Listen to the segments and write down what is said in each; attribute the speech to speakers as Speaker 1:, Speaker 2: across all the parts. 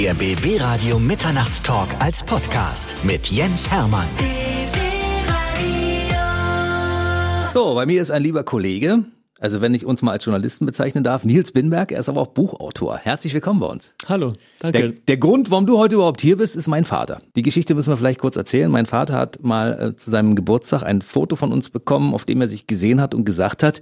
Speaker 1: Der BB Radio Mitternachtstalk als Podcast mit Jens Hermann.
Speaker 2: So, bei mir ist ein lieber Kollege, also wenn ich uns mal als Journalisten bezeichnen darf, Nils Binberg, er ist aber auch Buchautor. Herzlich willkommen bei uns.
Speaker 3: Hallo, danke.
Speaker 2: Der, der Grund, warum du heute überhaupt hier bist, ist mein Vater. Die Geschichte müssen wir vielleicht kurz erzählen. Mein Vater hat mal äh, zu seinem Geburtstag ein Foto von uns bekommen, auf dem er sich gesehen hat und gesagt hat,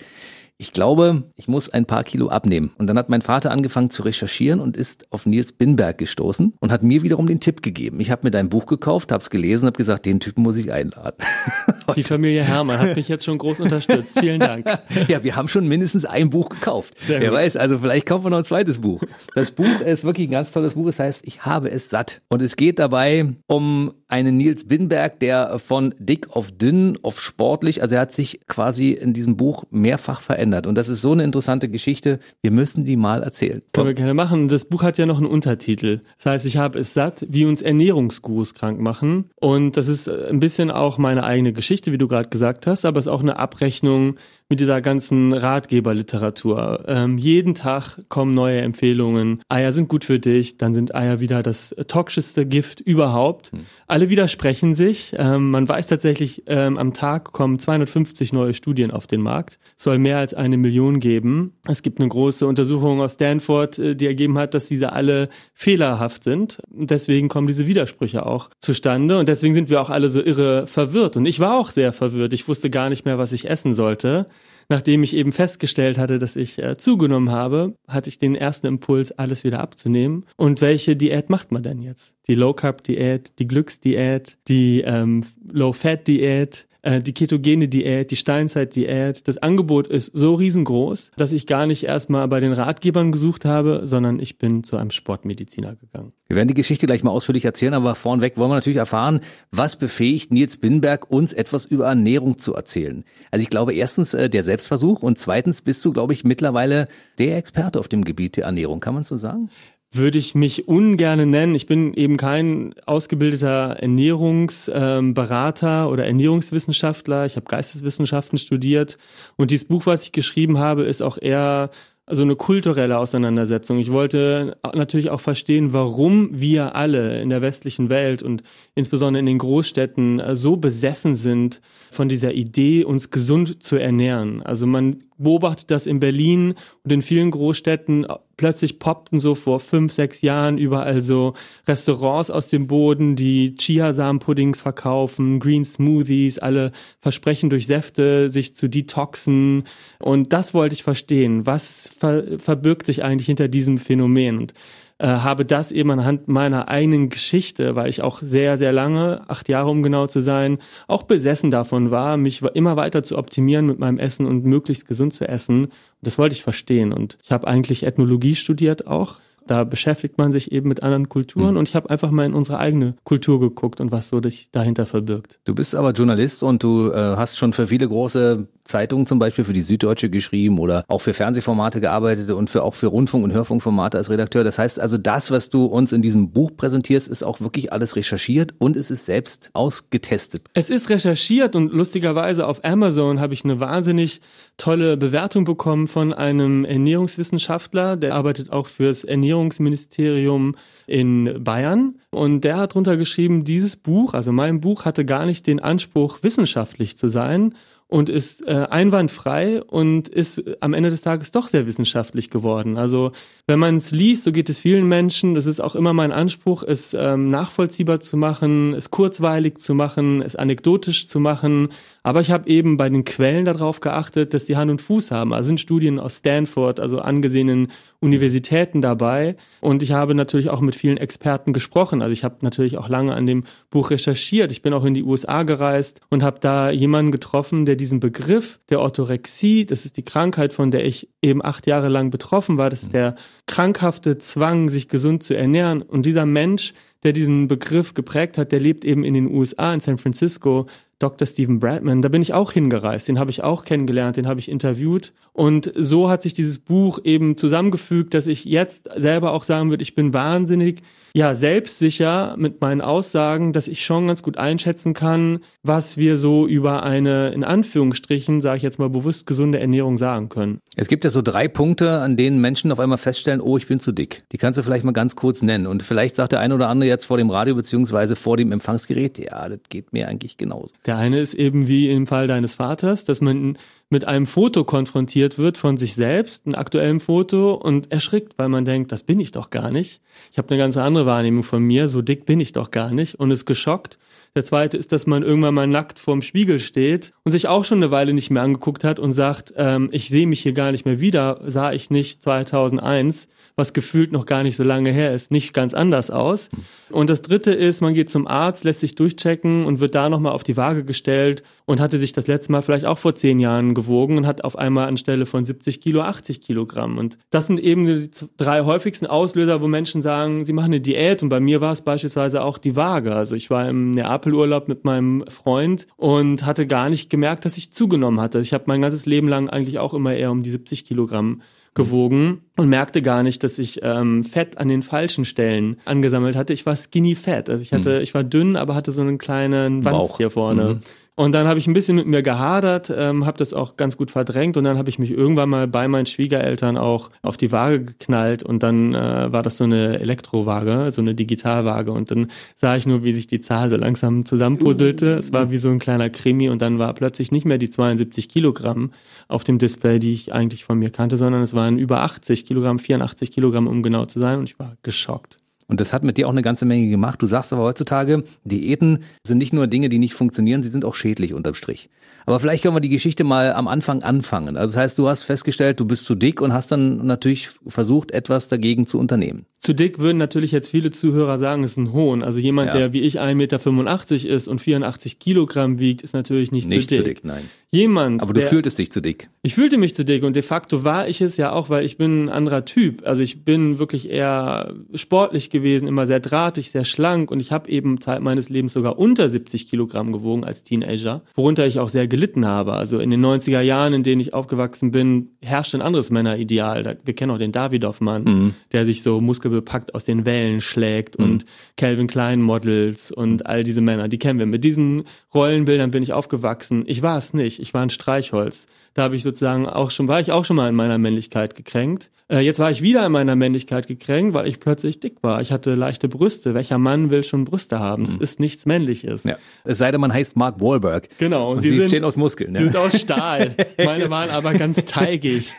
Speaker 2: ich glaube, ich muss ein paar Kilo abnehmen. Und dann hat mein Vater angefangen zu recherchieren und ist auf Nils Binberg gestoßen und hat mir wiederum den Tipp gegeben. Ich habe mir dein Buch gekauft, habe es gelesen, habe gesagt, den Typen muss ich einladen.
Speaker 3: Die Familie Hermann hat mich jetzt schon groß unterstützt. Vielen Dank.
Speaker 2: Ja, wir haben schon mindestens ein Buch gekauft.
Speaker 3: Sehr
Speaker 2: Wer
Speaker 3: gut.
Speaker 2: weiß, also vielleicht kaufen wir noch ein zweites Buch. Das Buch ist wirklich ein ganz tolles Buch. Es heißt, ich habe es satt. Und es geht dabei um einen Nils Binberg, der von dick auf dünn, auf sportlich, also er hat sich quasi in diesem Buch mehrfach verändert. Und das ist so eine interessante Geschichte. Wir müssen die mal erzählen.
Speaker 3: Können wir gerne machen. Das Buch hat ja noch einen Untertitel. Das heißt, ich habe es satt, wie uns Ernährungsgurus krank machen. Und das ist ein bisschen auch meine eigene Geschichte, wie du gerade gesagt hast, aber es ist auch eine Abrechnung mit dieser ganzen Ratgeberliteratur. Ähm, jeden Tag kommen neue Empfehlungen. Eier sind gut für dich, dann sind Eier wieder das toxischste Gift überhaupt. Alle widersprechen sich. Ähm, man weiß tatsächlich, ähm, am Tag kommen 250 neue Studien auf den Markt. Es soll mehr als eine Million geben. Es gibt eine große Untersuchung aus Stanford, äh, die ergeben hat, dass diese alle fehlerhaft sind. Und deswegen kommen diese Widersprüche auch zustande. Und deswegen sind wir auch alle so irre verwirrt. Und ich war auch sehr verwirrt. Ich wusste gar nicht mehr, was ich essen sollte. Nachdem ich eben festgestellt hatte, dass ich äh, zugenommen habe, hatte ich den ersten Impuls, alles wieder abzunehmen. Und welche Diät macht man denn jetzt? Die Low-Carb-Diät, die Glücksdiät, die ähm, Low-Fat-Diät, äh, die ketogene Diät, die Steinzeit-Diät. Das Angebot ist so riesengroß, dass ich gar nicht erstmal bei den Ratgebern gesucht habe, sondern ich bin zu einem Sportmediziner gegangen.
Speaker 2: Wir werden die Geschichte gleich mal ausführlich erzählen, aber vorneweg wollen wir natürlich erfahren, was befähigt Nils Binberg, uns etwas über Ernährung zu erzählen. Also ich glaube erstens äh, der Selbstversuch und zweitens bist du, glaube ich, mittlerweile der Experte auf dem Gebiet der Ernährung. Kann man so sagen?
Speaker 3: Würde ich mich ungerne nennen. Ich bin eben kein ausgebildeter Ernährungsberater oder Ernährungswissenschaftler. Ich habe Geisteswissenschaften studiert und dieses Buch, was ich geschrieben habe, ist auch eher so eine kulturelle Auseinandersetzung. Ich wollte natürlich auch verstehen, warum wir alle in der westlichen Welt und insbesondere in den Großstädten so besessen sind von dieser Idee, uns gesund zu ernähren. Also man beobachtet das in Berlin und in vielen Großstädten. Plötzlich poppten so vor fünf, sechs Jahren überall so Restaurants aus dem Boden, die Chiasamen-Puddings verkaufen, Green Smoothies, alle versprechen durch Säfte sich zu detoxen. Und das wollte ich verstehen. Was ver verbirgt sich eigentlich hinter diesem Phänomen? Und äh, habe das eben anhand meiner eigenen Geschichte, weil ich auch sehr, sehr lange, acht Jahre um genau zu sein, auch besessen davon war, mich immer weiter zu optimieren mit meinem Essen und möglichst gesund zu essen. Das wollte ich verstehen. Und ich habe eigentlich Ethnologie studiert auch. Da beschäftigt man sich eben mit anderen Kulturen und ich habe einfach mal in unsere eigene Kultur geguckt und was so dich dahinter verbirgt.
Speaker 2: Du bist aber Journalist und du äh, hast schon für viele große Zeitungen, zum Beispiel für die Süddeutsche geschrieben oder auch für Fernsehformate gearbeitet und für auch für Rundfunk- und Hörfunkformate als Redakteur. Das heißt also, das, was du uns in diesem Buch präsentierst, ist auch wirklich alles recherchiert und es ist selbst ausgetestet.
Speaker 3: Es ist recherchiert und lustigerweise auf Amazon habe ich eine wahnsinnig tolle Bewertung bekommen von einem Ernährungswissenschaftler, der arbeitet auch fürs Ernährungsministerium in Bayern und der hat drunter geschrieben, dieses Buch, also mein Buch, hatte gar nicht den Anspruch, wissenschaftlich zu sein und ist äh, einwandfrei und ist am Ende des Tages doch sehr wissenschaftlich geworden. Also wenn man es liest, so geht es vielen Menschen, das ist auch immer mein Anspruch, es ähm, nachvollziehbar zu machen, es kurzweilig zu machen, es anekdotisch zu machen. Aber ich habe eben bei den Quellen darauf geachtet, dass die Hand und Fuß haben. Also sind Studien aus Stanford, also angesehenen Universitäten dabei. Und ich habe natürlich auch mit vielen Experten gesprochen. Also ich habe natürlich auch lange an dem Buch recherchiert. Ich bin auch in die USA gereist und habe da jemanden getroffen, der diesen Begriff der Orthorexie, das ist die Krankheit, von der ich eben acht Jahre lang betroffen war, das ist der krankhafte Zwang, sich gesund zu ernähren. Und dieser Mensch, der diesen Begriff geprägt hat, der lebt eben in den USA, in San Francisco. Dr. Stephen Bradman, da bin ich auch hingereist, den habe ich auch kennengelernt, den habe ich interviewt. Und so hat sich dieses Buch eben zusammengefügt, dass ich jetzt selber auch sagen würde, ich bin wahnsinnig ja, selbstsicher mit meinen Aussagen, dass ich schon ganz gut einschätzen kann, was wir so über eine, in Anführungsstrichen, sage ich jetzt mal bewusst, gesunde Ernährung sagen können.
Speaker 2: Es gibt ja so drei Punkte, an denen Menschen auf einmal feststellen, oh, ich bin zu dick. Die kannst du vielleicht mal ganz kurz nennen. Und vielleicht sagt der eine oder andere jetzt vor dem Radio beziehungsweise vor dem Empfangsgerät, ja, das geht mir eigentlich genauso.
Speaker 3: Der eine ist eben wie im Fall deines Vaters, dass man mit einem Foto konfrontiert wird von sich selbst, einem aktuellen Foto und erschrickt, weil man denkt, das bin ich doch gar nicht. Ich habe eine ganz andere Wahrnehmung von mir, so dick bin ich doch gar nicht und ist geschockt. Der zweite ist, dass man irgendwann mal nackt vorm Spiegel steht und sich auch schon eine Weile nicht mehr angeguckt hat und sagt, ähm, ich sehe mich hier gar nicht mehr wieder, sah ich nicht 2001 was gefühlt noch gar nicht so lange her ist, nicht ganz anders aus. Und das dritte ist, man geht zum Arzt, lässt sich durchchecken und wird da nochmal auf die Waage gestellt und hatte sich das letzte Mal vielleicht auch vor zehn Jahren gewogen und hat auf einmal anstelle von 70 Kilo 80 Kilogramm. Und das sind eben die drei häufigsten Auslöser, wo Menschen sagen, sie machen eine Diät. Und bei mir war es beispielsweise auch die Waage. Also ich war im Neapelurlaub mit meinem Freund und hatte gar nicht gemerkt, dass ich zugenommen hatte. Ich habe mein ganzes Leben lang eigentlich auch immer eher um die 70 Kilogramm gewogen und merkte gar nicht, dass ich ähm, Fett an den falschen Stellen angesammelt hatte. Ich war skinny fat, also ich hatte, mhm. ich war dünn, aber hatte so einen kleinen Wanz hier vorne. Mhm. Und dann habe ich ein bisschen mit mir gehadert, ähm, habe das auch ganz gut verdrängt und dann habe ich mich irgendwann mal bei meinen Schwiegereltern auch auf die Waage geknallt und dann äh, war das so eine Elektrowaage, so eine Digitalwaage und dann sah ich nur, wie sich die Zahl so langsam zusammenpuzzelte. Es war wie so ein kleiner Krimi und dann war plötzlich nicht mehr die 72 Kilogramm auf dem Display, die ich eigentlich von mir kannte, sondern es waren über 80 Kilogramm, 84 Kilogramm, um genau zu sein und ich war geschockt.
Speaker 2: Und das hat mit dir auch eine ganze Menge gemacht. Du sagst aber heutzutage, Diäten sind nicht nur Dinge, die nicht funktionieren, sie sind auch schädlich unterm Strich. Aber vielleicht können wir die Geschichte mal am Anfang anfangen. Also das heißt, du hast festgestellt, du bist zu dick und hast dann natürlich versucht, etwas dagegen zu unternehmen.
Speaker 3: Zu dick würden natürlich jetzt viele Zuhörer sagen, ist ein Hohn. Also jemand, ja. der wie ich 1,85 Meter ist und 84 Kilogramm wiegt, ist natürlich nicht, nicht zu dick. Nicht zu dick,
Speaker 2: nein.
Speaker 3: Jemand.
Speaker 2: Aber du der, fühltest dich zu dick.
Speaker 3: Ich fühlte mich zu dick und de facto war ich es ja auch, weil ich bin ein anderer Typ. Also ich bin wirklich eher sportlich gewesen, immer sehr drahtig, sehr schlank und ich habe eben Zeit meines Lebens sogar unter 70 Kilogramm gewogen als Teenager, worunter ich auch sehr gelitten habe. Also in den 90er Jahren, in denen ich aufgewachsen bin, herrschte ein anderes Männerideal. Wir kennen auch den Davidoff-Mann, mhm. der sich so Muskel muskelbepackt aus den Wellen schlägt mhm. und Calvin Klein Models und all diese Männer, die kennen wir. Mit diesen Rollenbildern bin ich aufgewachsen. Ich war es nicht. Ich war ein Streichholz. Da habe ich sozusagen auch schon, war ich auch schon mal in meiner Männlichkeit gekränkt. Äh, jetzt war ich wieder in meiner Männlichkeit gekränkt, weil ich plötzlich dick war. Ich hatte leichte Brüste. Welcher Mann will schon Brüste haben? Das mhm. ist nichts Männliches.
Speaker 2: Ja. Es sei denn, man heißt Mark Wahlberg.
Speaker 3: Genau.
Speaker 2: Und, sie, sie sind, aus Muskeln.
Speaker 3: Ja. Die sind aus Stahl. Meine waren aber ganz teigig.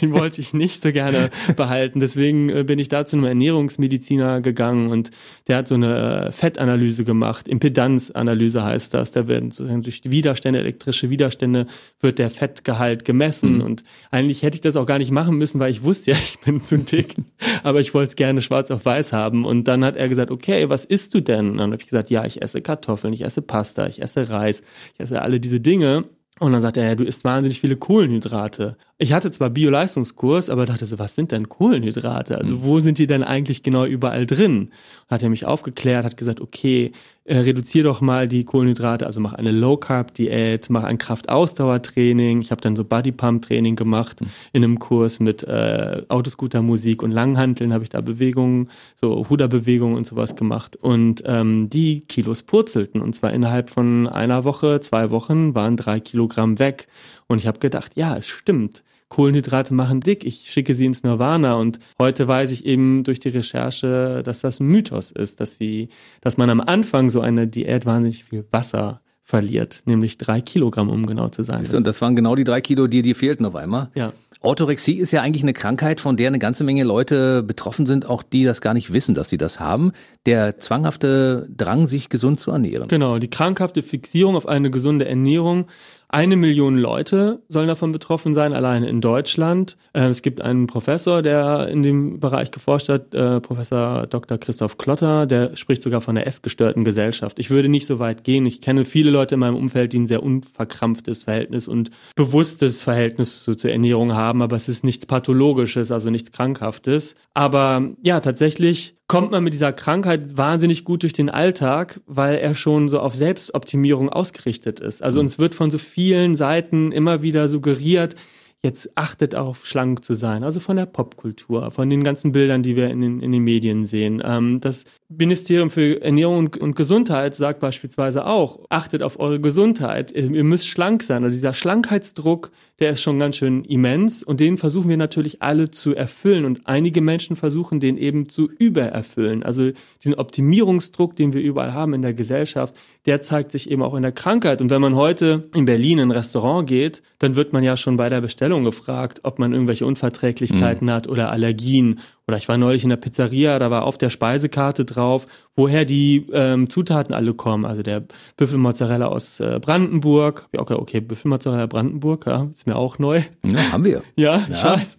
Speaker 3: Die wollte ich nicht so gerne behalten. Deswegen äh, bin ich da zu einem Ernährungsmediziner gegangen und der hat so eine äh, Fettanalyse gemacht. Impedanzanalyse heißt das. Da werden sozusagen durch Widerstände, elektrische Widerstände, wird der Fettgehalt gemessen. Mhm. Und eigentlich hätte ich das auch gar nicht machen müssen, weil ich wusste ja, ich bin zu dick. Aber ich wollte es gerne schwarz auf weiß haben. Und dann hat er gesagt, okay, was isst du denn? Und dann habe ich gesagt, ja, ich esse Kartoffeln, ich esse Pasta, ich esse Reis, ich esse alle diese Dinge. Und dann sagt er, ja, du isst wahnsinnig viele Kohlenhydrate. Ich hatte zwar Bio-Leistungskurs, aber dachte so, was sind denn Kohlenhydrate? Also wo sind die denn eigentlich genau überall drin? Hat er mich aufgeklärt, hat gesagt, okay, äh, reduziere doch mal die Kohlenhydrate, also mach eine Low-Carb-Diät, mach ein Kraftausdauertraining. Ich habe dann so Body-Pump-Training gemacht mhm. in einem Kurs mit äh, Autoscooter-Musik und Langhanteln habe ich da Bewegungen, so Huda-Bewegungen und sowas gemacht. Und ähm, die Kilos purzelten und zwar innerhalb von einer Woche, zwei Wochen waren drei Kilogramm weg. Und ich habe gedacht, ja, es stimmt. Kohlenhydrate machen dick, ich schicke sie ins Nirvana. Und heute weiß ich eben durch die Recherche, dass das ein Mythos ist, dass sie, dass man am Anfang so eine Diät wahnsinnig viel Wasser verliert, nämlich drei Kilogramm, um genau zu sein.
Speaker 2: Und das waren genau die drei Kilo, die dir fehlten auf einmal.
Speaker 3: Ja.
Speaker 2: Orthorexie ist ja eigentlich eine Krankheit, von der eine ganze Menge Leute betroffen sind, auch die das gar nicht wissen, dass sie das haben. Der zwanghafte Drang, sich gesund zu ernähren.
Speaker 3: Genau, die krankhafte Fixierung auf eine gesunde Ernährung eine Million Leute sollen davon betroffen sein, alleine in Deutschland. Äh, es gibt einen Professor, der in dem Bereich geforscht hat, äh, Professor Dr. Christoph Klotter, der spricht sogar von der essgestörten Gesellschaft. Ich würde nicht so weit gehen. Ich kenne viele Leute in meinem Umfeld, die ein sehr unverkrampftes Verhältnis und bewusstes Verhältnis zu, zur Ernährung haben, aber es ist nichts Pathologisches, also nichts Krankhaftes. Aber ja, tatsächlich kommt man mit dieser Krankheit wahnsinnig gut durch den Alltag, weil er schon so auf Selbstoptimierung ausgerichtet ist. Also mhm. uns wird von so vielen Seiten immer wieder suggeriert, jetzt achtet auf schlank zu sein, also von der Popkultur, von den ganzen Bildern, die wir in den, in den Medien sehen. Ähm, das Ministerium für Ernährung und, und, Gesundheit sagt beispielsweise auch, achtet auf eure Gesundheit, ihr, ihr müsst schlank sein. Und dieser Schlankheitsdruck, der ist schon ganz schön immens und den versuchen wir natürlich alle zu erfüllen. Und einige Menschen versuchen den eben zu übererfüllen. Also diesen Optimierungsdruck, den wir überall haben in der Gesellschaft, der zeigt sich eben auch in der Krankheit. Und wenn man heute in Berlin in ein Restaurant geht, dann wird man ja schon bei der Bestellung gefragt, ob man irgendwelche Unverträglichkeiten mhm. hat oder Allergien oder ich war neulich in der Pizzeria, da war auf der Speisekarte drauf, woher die ähm, Zutaten alle kommen. Also der Büffelmozzarella aus äh, Brandenburg. Okay, okay, Büffelmozzarella Brandenburg, ja, ist mir auch neu.
Speaker 2: Ja, haben wir.
Speaker 3: ja, ja. ich weiß.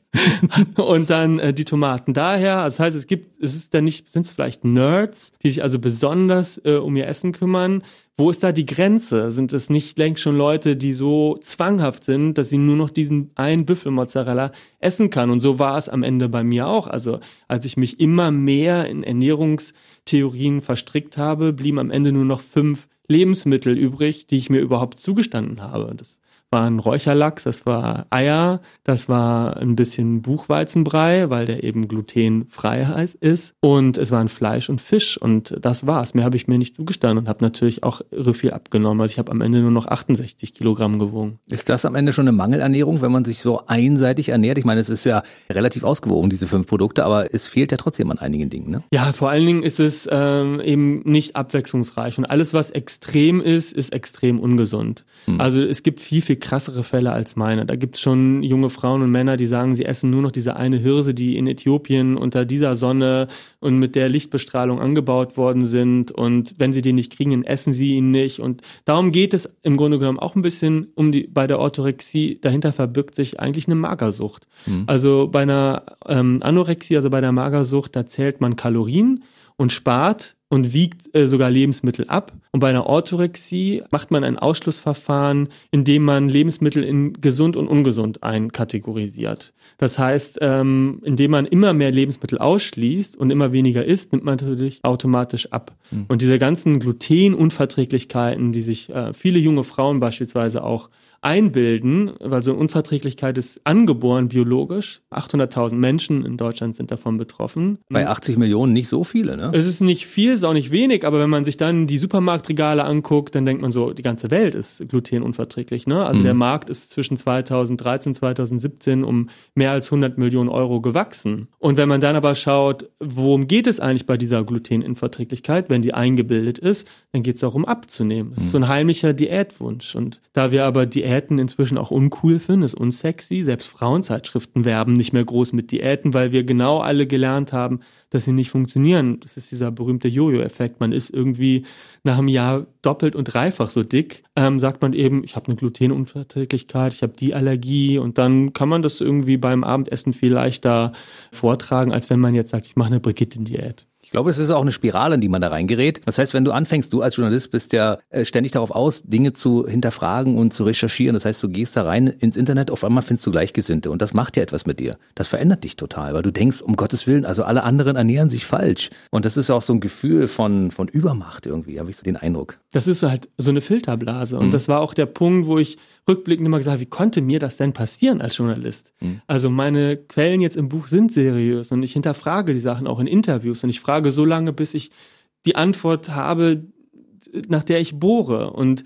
Speaker 3: und dann äh, die Tomaten daher. Also das heißt, es gibt, es ist dann nicht, sind es vielleicht Nerds, die sich also besonders äh, um ihr Essen kümmern. Wo ist da die Grenze? Sind es nicht längst schon Leute, die so zwanghaft sind, dass sie nur noch diesen einen Büffelmozzarella essen kann? Und so war es am Ende bei mir auch. Also als ich mich immer mehr in Ernährungstheorien verstrickt habe, blieben am Ende nur noch fünf Lebensmittel übrig, die ich mir überhaupt zugestanden habe. Das war ein Räucherlachs, das war Eier, das war ein bisschen Buchweizenbrei, weil der eben glutenfrei ist und es waren Fleisch und Fisch und das war's. Mehr habe ich mir nicht zugestanden und habe natürlich auch irre viel abgenommen. Also ich habe am Ende nur noch 68 Kilogramm gewogen.
Speaker 2: Ist das am Ende schon eine Mangelernährung, wenn man sich so einseitig ernährt? Ich meine, es ist ja relativ ausgewogen, diese fünf Produkte, aber es fehlt ja trotzdem an einigen Dingen, ne?
Speaker 3: Ja, vor allen Dingen ist es ähm, eben nicht abwechslungsreich und alles, was extrem ist, ist extrem ungesund. Hm. Also es gibt viel, viel krassere Fälle als meine. Da gibt es schon junge Frauen und Männer, die sagen, sie essen nur noch diese eine Hirse, die in Äthiopien unter dieser Sonne und mit der Lichtbestrahlung angebaut worden sind. Und wenn sie den nicht kriegen, dann essen sie ihn nicht. Und darum geht es im Grunde genommen auch ein bisschen um die bei der Orthorexie. Dahinter verbirgt sich eigentlich eine Magersucht. Mhm. Also bei einer ähm, Anorexie, also bei der Magersucht, da zählt man Kalorien und spart und wiegt äh, sogar Lebensmittel ab. Und bei einer Orthorexie macht man ein Ausschlussverfahren, indem man Lebensmittel in gesund und ungesund einkategorisiert. Das heißt, ähm, indem man immer mehr Lebensmittel ausschließt und immer weniger isst, nimmt man natürlich automatisch ab. Mhm. Und diese ganzen Glutenunverträglichkeiten, die sich äh, viele junge Frauen beispielsweise auch einbilden, weil so eine Unverträglichkeit ist angeboren biologisch. 800.000 Menschen in Deutschland sind davon betroffen.
Speaker 2: Bei 80 Millionen nicht so viele, ne?
Speaker 3: Es ist nicht viel, ist auch nicht wenig, aber wenn man sich dann die Supermarktregale anguckt, dann denkt man so, die ganze Welt ist glutenunverträglich, ne? Also mhm. der Markt ist zwischen 2013 2017 um mehr als 100 Millionen Euro gewachsen. Und wenn man dann aber schaut, worum geht es eigentlich bei dieser Glutenunverträglichkeit, wenn die eingebildet ist, dann geht es auch um abzunehmen. Das ist so ein heimlicher Diätwunsch. Und da wir aber Diät Diäten inzwischen auch uncool finden, ist unsexy. Selbst Frauenzeitschriften werben nicht mehr groß mit Diäten, weil wir genau alle gelernt haben, dass sie nicht funktionieren. Das ist dieser berühmte Jojo-Effekt. Man ist irgendwie nach einem Jahr doppelt und dreifach so dick. Ähm, sagt man eben, ich habe eine Glutenunverträglichkeit, ich habe die Allergie und dann kann man das irgendwie beim Abendessen viel leichter vortragen, als wenn man jetzt sagt, ich mache eine Brigitte-Diät.
Speaker 2: Ich glaube, es ist auch eine Spirale, in die man da reingerät. Das heißt, wenn du anfängst, du als Journalist bist ja äh, ständig darauf aus, Dinge zu hinterfragen und zu recherchieren. Das heißt, du gehst da rein ins Internet, auf einmal findest du Gleichgesinnte und das macht ja etwas mit dir. Das verändert dich total, weil du denkst, um Gottes Willen, also alle anderen ernähren sich falsch. Und das ist auch so ein Gefühl von, von Übermacht irgendwie, habe ich so den Eindruck.
Speaker 3: Das ist halt so eine Filterblase. Und mhm. das war auch der Punkt, wo ich rückblickend immer gesagt, wie konnte mir das denn passieren als Journalist? Mhm. Also meine Quellen jetzt im Buch sind seriös und ich hinterfrage die Sachen auch in Interviews und ich frage so lange, bis ich die Antwort habe, nach der ich bohre. Und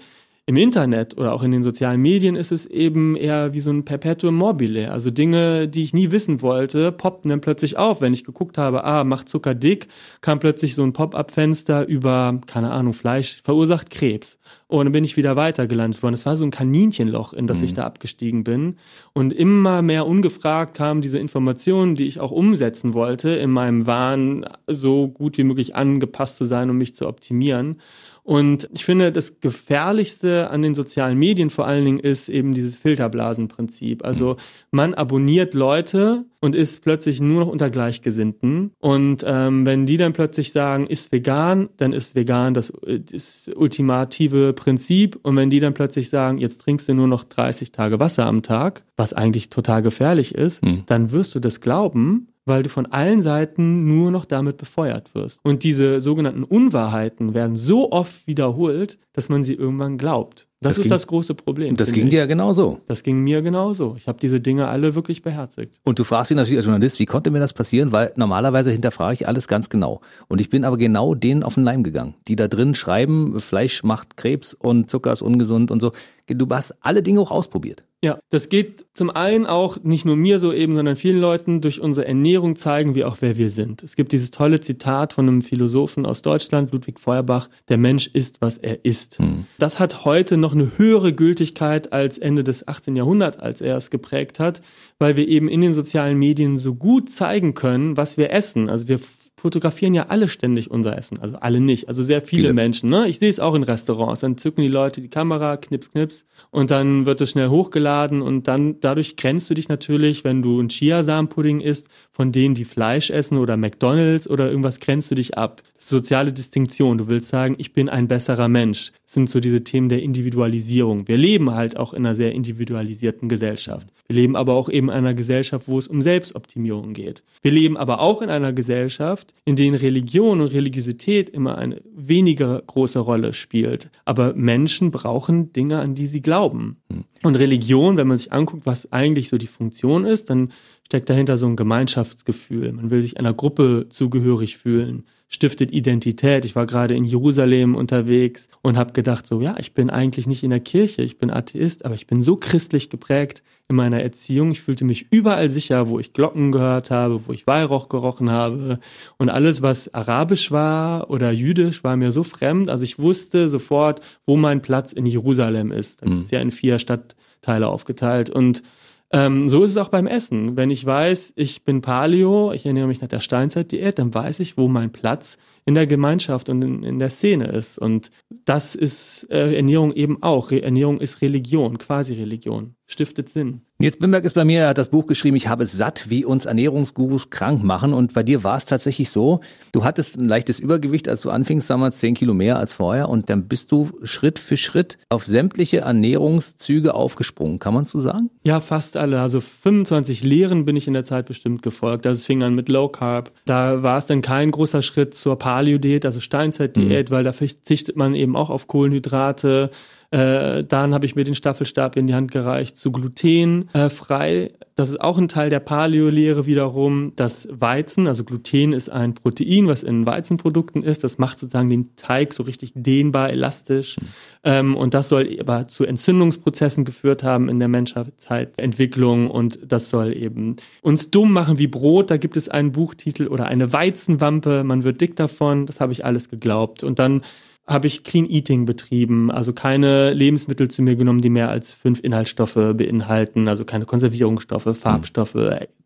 Speaker 3: im Internet oder auch in den sozialen Medien ist es eben eher wie so ein Perpetuum mobile. Also Dinge, die ich nie wissen wollte, poppten dann plötzlich auf. Wenn ich geguckt habe, ah, macht Zucker dick, kam plötzlich so ein Pop-up-Fenster über, keine Ahnung, Fleisch verursacht Krebs. Und dann bin ich wieder weitergelandet worden. Es war so ein Kaninchenloch, in das mhm. ich da abgestiegen bin. Und immer mehr ungefragt kamen diese Informationen, die ich auch umsetzen wollte, in meinem Wahn so gut wie möglich angepasst zu sein, um mich zu optimieren. Und ich finde, das Gefährlichste an den sozialen Medien vor allen Dingen ist eben dieses Filterblasenprinzip. Also man abonniert Leute und ist plötzlich nur noch unter Gleichgesinnten. Und ähm, wenn die dann plötzlich sagen, ist vegan, dann ist vegan das, das ultimative Prinzip. Und wenn die dann plötzlich sagen, jetzt trinkst du nur noch 30 Tage Wasser am Tag, was eigentlich total gefährlich ist, mhm. dann wirst du das glauben weil du von allen Seiten nur noch damit befeuert wirst. Und diese sogenannten Unwahrheiten werden so oft wiederholt, dass man sie irgendwann glaubt. Das, das ist ging, das große Problem.
Speaker 2: Das ging dir ja genauso.
Speaker 3: Das ging mir genauso. Ich habe diese Dinge alle wirklich beherzigt.
Speaker 2: Und du fragst dich natürlich als Journalist, wie konnte mir das passieren? Weil normalerweise hinterfrage ich alles ganz genau. Und ich bin aber genau denen auf den Leim gegangen, die da drin schreiben, Fleisch macht Krebs und Zucker ist ungesund und so. Du hast alle Dinge auch ausprobiert.
Speaker 3: Ja, das geht zum einen auch nicht nur mir so eben, sondern vielen Leuten durch unsere Ernährung zeigen wir auch, wer wir sind. Es gibt dieses tolle Zitat von einem Philosophen aus Deutschland, Ludwig Feuerbach, der Mensch ist, was er ist. Hm. Das hat heute noch eine höhere Gültigkeit als Ende des 18. Jahrhunderts, als er es geprägt hat, weil wir eben in den sozialen Medien so gut zeigen können, was wir essen. Also wir fotografieren ja alle ständig unser Essen. Also alle nicht. Also sehr viele, viele. Menschen. Ne? Ich sehe es auch in Restaurants. Dann zücken die Leute die Kamera, knips, knips und dann wird es schnell hochgeladen und dann dadurch grenzt du dich natürlich, wenn du ein Chiasamenpudding isst, von denen, die Fleisch essen oder McDonalds oder irgendwas grenzt du dich ab. Soziale Distinktion. Du willst sagen, ich bin ein besserer Mensch. Das sind so diese Themen der Individualisierung. Wir leben halt auch in einer sehr individualisierten Gesellschaft. Wir leben aber auch eben in einer Gesellschaft, wo es um Selbstoptimierung geht. Wir leben aber auch in einer Gesellschaft, in der Religion und Religiosität immer eine weniger große Rolle spielt. Aber Menschen brauchen Dinge, an die sie glauben. Hm. Und Religion, wenn man sich anguckt, was eigentlich so die Funktion ist, dann steckt dahinter so ein Gemeinschaftsgefühl. Man will sich einer Gruppe zugehörig fühlen stiftet Identität. Ich war gerade in Jerusalem unterwegs und habe gedacht, so ja, ich bin eigentlich nicht in der Kirche, ich bin Atheist, aber ich bin so christlich geprägt in meiner Erziehung. Ich fühlte mich überall sicher, wo ich Glocken gehört habe, wo ich Weihrauch gerochen habe und alles, was arabisch war oder jüdisch, war mir so fremd. Also ich wusste sofort, wo mein Platz in Jerusalem ist. Das mhm. ist ja in vier Stadtteile aufgeteilt und ähm, so ist es auch beim Essen. Wenn ich weiß, ich bin Paleo, ich ernähre mich nach der Steinzeitdiät, dann weiß ich, wo mein Platz in der Gemeinschaft und in, in der Szene ist. Und das ist äh, Ernährung eben auch. Re Ernährung ist Religion, quasi Religion, stiftet Sinn.
Speaker 2: Nils Bimberg ist bei mir, er hat das Buch geschrieben, ich habe es satt, wie uns Ernährungsgurus krank machen. Und bei dir war es tatsächlich so, du hattest ein leichtes Übergewicht, als du anfingst, damals zehn Kilo mehr als vorher. Und dann bist du Schritt für Schritt auf sämtliche Ernährungszüge aufgesprungen. Kann man so sagen?
Speaker 3: Ja, fast alle. Also 25 Lehren bin ich in der Zeit bestimmt gefolgt. Also es fing an mit Low Carb. Da war es dann kein großer Schritt zur Paleo-Diät, also Steinzeit-Diät, mhm. weil da verzichtet man eben auch auf Kohlenhydrate. Äh, dann habe ich mir den Staffelstab in die Hand gereicht zu glutenfrei. Äh, das ist auch ein Teil der Paleo-Lehre wiederum. Das Weizen, also Gluten ist ein Protein, was in Weizenprodukten ist. Das macht sozusagen den Teig so richtig dehnbar, elastisch. Ähm, und das soll aber zu Entzündungsprozessen geführt haben in der Menschheitsentwicklung. Und das soll eben uns dumm machen wie Brot. Da gibt es einen Buchtitel oder eine Weizenwampe. Man wird dick davon. Das habe ich alles geglaubt. Und dann habe ich Clean Eating betrieben, also keine Lebensmittel zu mir genommen, die mehr als fünf Inhaltsstoffe beinhalten, also keine Konservierungsstoffe, Farbstoffe.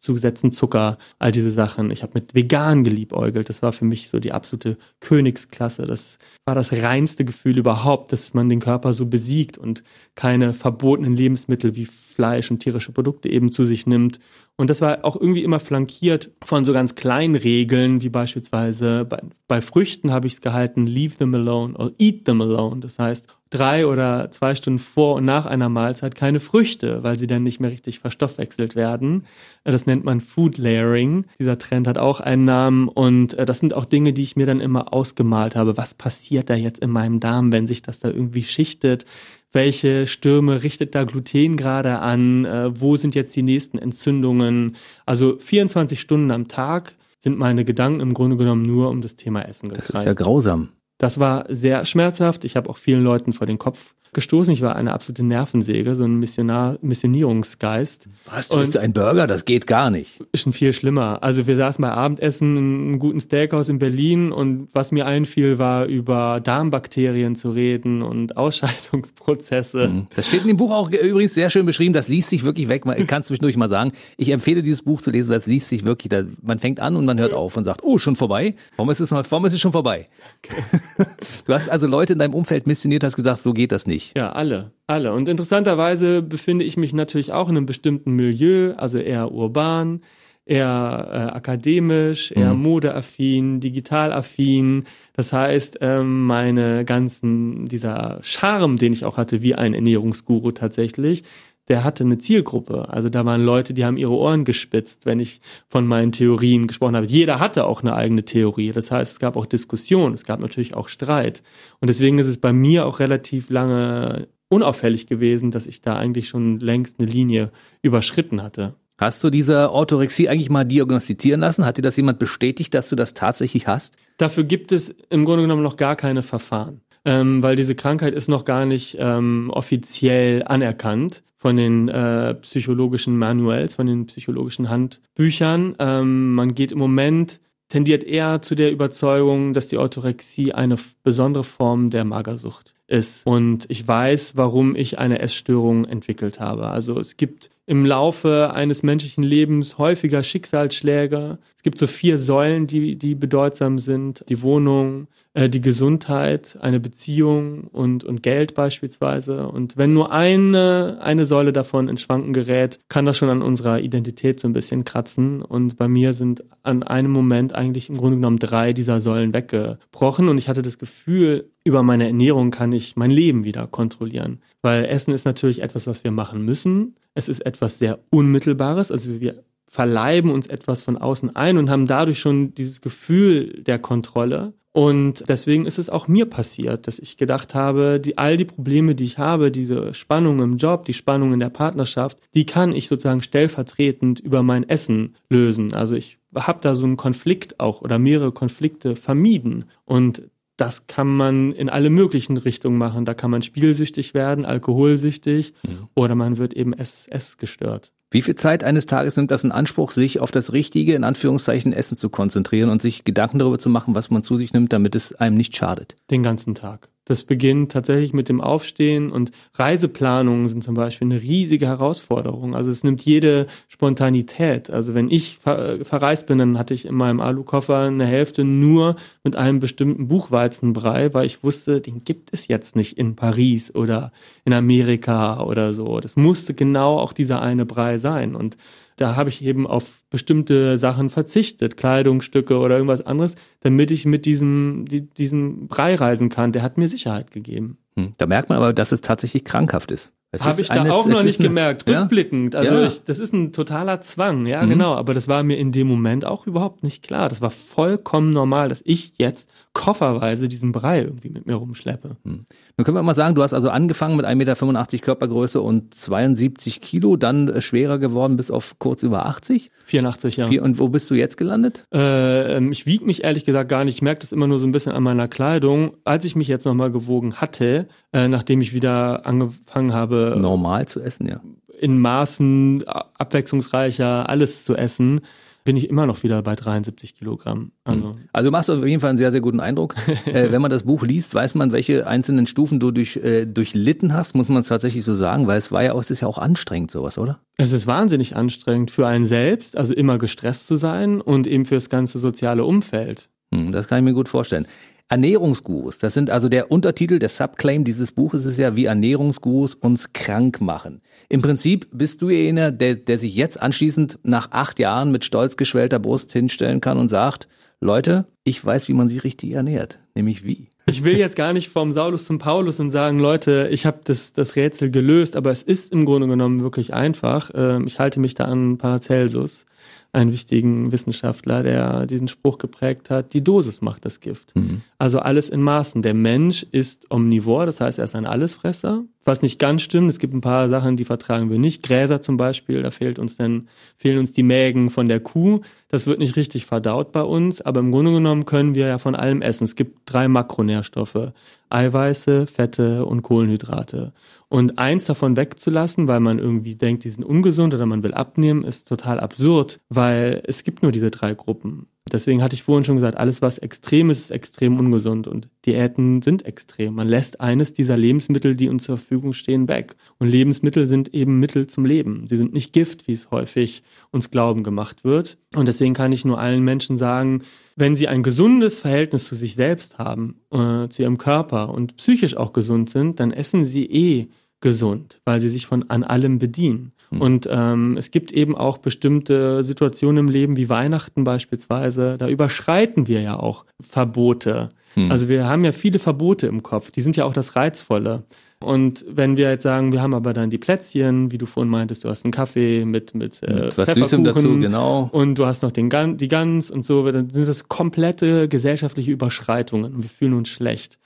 Speaker 3: Zugesetzten Zucker, all diese Sachen. Ich habe mit vegan geliebäugelt. Das war für mich so die absolute Königsklasse. Das war das reinste Gefühl überhaupt, dass man den Körper so besiegt und keine verbotenen Lebensmittel wie Fleisch und tierische Produkte eben zu sich nimmt und das war auch irgendwie immer flankiert von so ganz kleinen Regeln, wie beispielsweise bei, bei Früchten habe ich es gehalten, leave them alone or eat them alone. Das heißt, drei oder zwei Stunden vor und nach einer Mahlzeit keine Früchte, weil sie dann nicht mehr richtig verstoffwechselt werden. Das nennt man Food Layering. Dieser Trend hat auch einen Namen und äh, das sind auch Dinge, die ich mir dann immer ausgemalt habe. Was passiert da jetzt in meinem Darm, wenn sich das da irgendwie schichtet? welche Stürme richtet da Gluten gerade an, äh, wo sind jetzt die nächsten Entzündungen. Also 24 Stunden am Tag sind meine Gedanken im Grunde genommen nur um das Thema Essen
Speaker 2: gekreist. Das ist ja grausam.
Speaker 3: Das war sehr schmerzhaft. Ich habe auch vielen Leuten vor den Kopf gestoßen. Ich war eine absolute Nervensäge, so ein Missionar Missionierungsgeist.
Speaker 2: Was, du bist ein Burger? Das geht gar nicht.
Speaker 3: Ist schon viel schlimmer. Also wir saßen bei Abendessen in einem guten Steakhouse in Berlin und was mir einfiel, war über Darmbakterien zu reden und Ausscheidungsprozesse. Mhm.
Speaker 2: Das steht in dem Buch auch übrigens sehr schön beschrieben. Das liest sich wirklich weg. Man kann zwischendurch mal sagen. Ich empfehle dieses Buch zu lesen, weil es liest sich wirklich. Da, man fängt an und man hört auf und sagt, oh, schon vorbei? Warum ist es, warum ist es schon vorbei? Okay. Du hast also Leute in deinem Umfeld missioniert, hast gesagt, so geht das nicht
Speaker 3: nicht. Ja, alle, alle. Und interessanterweise befinde ich mich natürlich auch in einem bestimmten Milieu, also eher urban, eher äh, akademisch, eher mhm. modeaffin, digitalaffin. Das heißt, ähm, meine ganzen, dieser Charme, den ich auch hatte, wie ein Ernährungsguru tatsächlich, der hatte eine Zielgruppe. Also da waren Leute, die haben ihre Ohren gespitzt, wenn ich von meinen Theorien gesprochen habe. Jeder hatte auch eine eigene Theorie. Das heißt, es gab auch Diskussion, es gab natürlich auch Streit. Und deswegen ist es bei mir auch relativ lange unauffällig gewesen, dass ich da eigentlich schon längst eine Linie überschritten hatte.
Speaker 2: Hast du diese Orthorexie eigentlich mal diagnostizieren lassen? Hat dir das jemand bestätigt, dass du das tatsächlich hast?
Speaker 3: Dafür gibt es im Grunde genommen noch gar keine Verfahren ähm, weil diese Krankheit ist noch gar nicht ähm, offiziell anerkannt von den äh, psychologischen Manuals, von den psychologischen Handbüchern. Ähm, man geht im Moment tendiert eher zu der Überzeugung, dass die Orthorexie eine besondere Form der Magersucht ist. Und ich weiß, warum ich eine Essstörung entwickelt habe. Also es gibt im Laufe eines menschlichen Lebens häufiger Schicksalsschläge. Es gibt so vier Säulen, die, die bedeutsam sind. Die Wohnung, äh, die Gesundheit, eine Beziehung und, und Geld beispielsweise. Und wenn nur eine, eine Säule davon in Schwanken gerät, kann das schon an unserer Identität so ein bisschen kratzen. Und bei mir sind an einem Moment eigentlich im Grunde genommen drei dieser Säulen weggebrochen. Und ich hatte das Gefühl, über meine Ernährung kann ich mein Leben wieder kontrollieren. Weil Essen ist natürlich etwas, was wir machen müssen. Es ist etwas sehr Unmittelbares. Also wir verleiben uns etwas von außen ein und haben dadurch schon dieses Gefühl der Kontrolle. Und deswegen ist es auch mir passiert, dass ich gedacht habe, die, all die Probleme, die ich habe, diese Spannung im Job, die Spannung in der Partnerschaft, die kann ich sozusagen stellvertretend über mein Essen lösen. Also ich habe da so einen Konflikt auch oder mehrere Konflikte vermieden. Und das kann man in alle möglichen Richtungen machen. Da kann man spielsüchtig werden, alkoholsüchtig mhm. oder man wird eben SS gestört.
Speaker 2: Wie viel Zeit eines Tages nimmt das in Anspruch, sich auf das richtige, in Anführungszeichen, Essen zu konzentrieren und sich Gedanken darüber zu machen, was man zu sich nimmt, damit es einem nicht schadet?
Speaker 3: Den ganzen Tag. Das beginnt tatsächlich mit dem Aufstehen und Reiseplanungen sind zum Beispiel eine riesige Herausforderung. Also es nimmt jede Spontanität. Also wenn ich ver verreist bin, dann hatte ich in meinem Alukoffer eine Hälfte nur mit einem bestimmten Buchweizenbrei, weil ich wusste, den gibt es jetzt nicht in Paris oder in Amerika oder so. Das musste genau auch dieser eine Brei sein. Und da habe ich eben auf bestimmte Sachen verzichtet, Kleidungsstücke oder irgendwas anderes, damit ich mit diesem, die, diesem Brei reisen kann. Der hat mir Sicherheit gegeben.
Speaker 2: Hm. Da merkt man aber, dass es tatsächlich krankhaft ist.
Speaker 3: Habe ich da eine, auch noch nicht eine, gemerkt, rückblickend. Also ja. ich, das ist ein totaler Zwang, ja mhm. genau. Aber das war mir in dem Moment auch überhaupt nicht klar. Das war vollkommen normal, dass ich jetzt kofferweise diesen Brei irgendwie mit mir rumschleppe.
Speaker 2: Hm. Nun können wir mal sagen, du hast also angefangen mit 1,85 Meter Körpergröße und 72 Kilo, dann äh, schwerer geworden bis auf kurz über 80?
Speaker 3: 84, ja.
Speaker 2: Und wo bist du jetzt gelandet?
Speaker 3: Äh, ähm, ich wiege mich ehrlich gesagt gar nicht. Ich merke das immer nur so ein bisschen an meiner Kleidung. Als ich mich jetzt nochmal gewogen hatte, äh, nachdem ich wieder angefangen habe...
Speaker 2: Normal zu essen, ja.
Speaker 3: In Maßen abwechslungsreicher alles zu essen, bin ich immer noch wieder bei 73 Kilogramm.
Speaker 2: Also, hm. also du machst auf jeden Fall einen sehr, sehr guten Eindruck. äh, wenn man das Buch liest, weiß man, welche einzelnen Stufen du durch, äh, durchlitten hast, muss man es tatsächlich so sagen, weil es war ja auch, es ist ja auch anstrengend, sowas, oder?
Speaker 3: Es ist wahnsinnig anstrengend für einen selbst, also immer gestresst zu sein und eben für das ganze soziale Umfeld.
Speaker 2: Hm, das kann ich mir gut vorstellen. Ernährungsgurus, das sind also der Untertitel, der Subclaim dieses Buches ist ja, wie Ernährungsgurus uns krank machen. Im Prinzip bist du jener, der, der sich jetzt anschließend nach acht Jahren mit stolz geschwellter Brust hinstellen kann und sagt, Leute, ich weiß, wie man sich richtig ernährt. Nämlich wie?
Speaker 3: Ich will jetzt gar nicht vom Saulus zum Paulus und sagen, Leute, ich habe das, das Rätsel gelöst, aber es ist im Grunde genommen wirklich einfach. Ähm, ich halte mich da an Paracelsus einen wichtigen Wissenschaftler, der diesen Spruch geprägt hat, die Dosis macht das Gift. Mhm. Also alles in Maßen. Der Mensch ist omnivor, das heißt, er ist ein Allesfresser. Was nicht ganz stimmt, es gibt ein paar Sachen, die vertragen wir nicht. Gräser zum Beispiel, da fehlt uns dann, fehlen uns die Mägen von der Kuh. Das wird nicht richtig verdaut bei uns, aber im Grunde genommen können wir ja von allem essen. Es gibt drei Makronährstoffe. Eiweiße, Fette und Kohlenhydrate. Und eins davon wegzulassen, weil man irgendwie denkt, die sind ungesund oder man will abnehmen, ist total absurd, weil es gibt nur diese drei Gruppen. Deswegen hatte ich vorhin schon gesagt, alles was extrem ist, ist extrem ungesund und Diäten sind extrem. Man lässt eines dieser Lebensmittel, die uns zur Verfügung stehen, weg. Und Lebensmittel sind eben Mittel zum Leben. Sie sind nicht Gift, wie es häufig uns glauben gemacht wird. Und deswegen kann ich nur allen Menschen sagen, wenn sie ein gesundes Verhältnis zu sich selbst haben, äh, zu ihrem Körper und psychisch auch gesund sind, dann essen sie eh gesund, weil sie sich von an allem bedienen. Mhm. Und ähm, es gibt eben auch bestimmte Situationen im Leben, wie Weihnachten beispielsweise, da überschreiten wir ja auch Verbote. Mhm. Also wir haben ja viele Verbote im Kopf, die sind ja auch das Reizvolle. Und wenn wir jetzt sagen, wir haben aber dann die Plätzchen, wie du vorhin meintest, du hast einen Kaffee mit mit,
Speaker 2: äh, mit was Süßem dazu, genau.
Speaker 3: Und du hast noch den Gan die Gans und so, dann sind das komplette gesellschaftliche Überschreitungen und wir fühlen uns schlecht.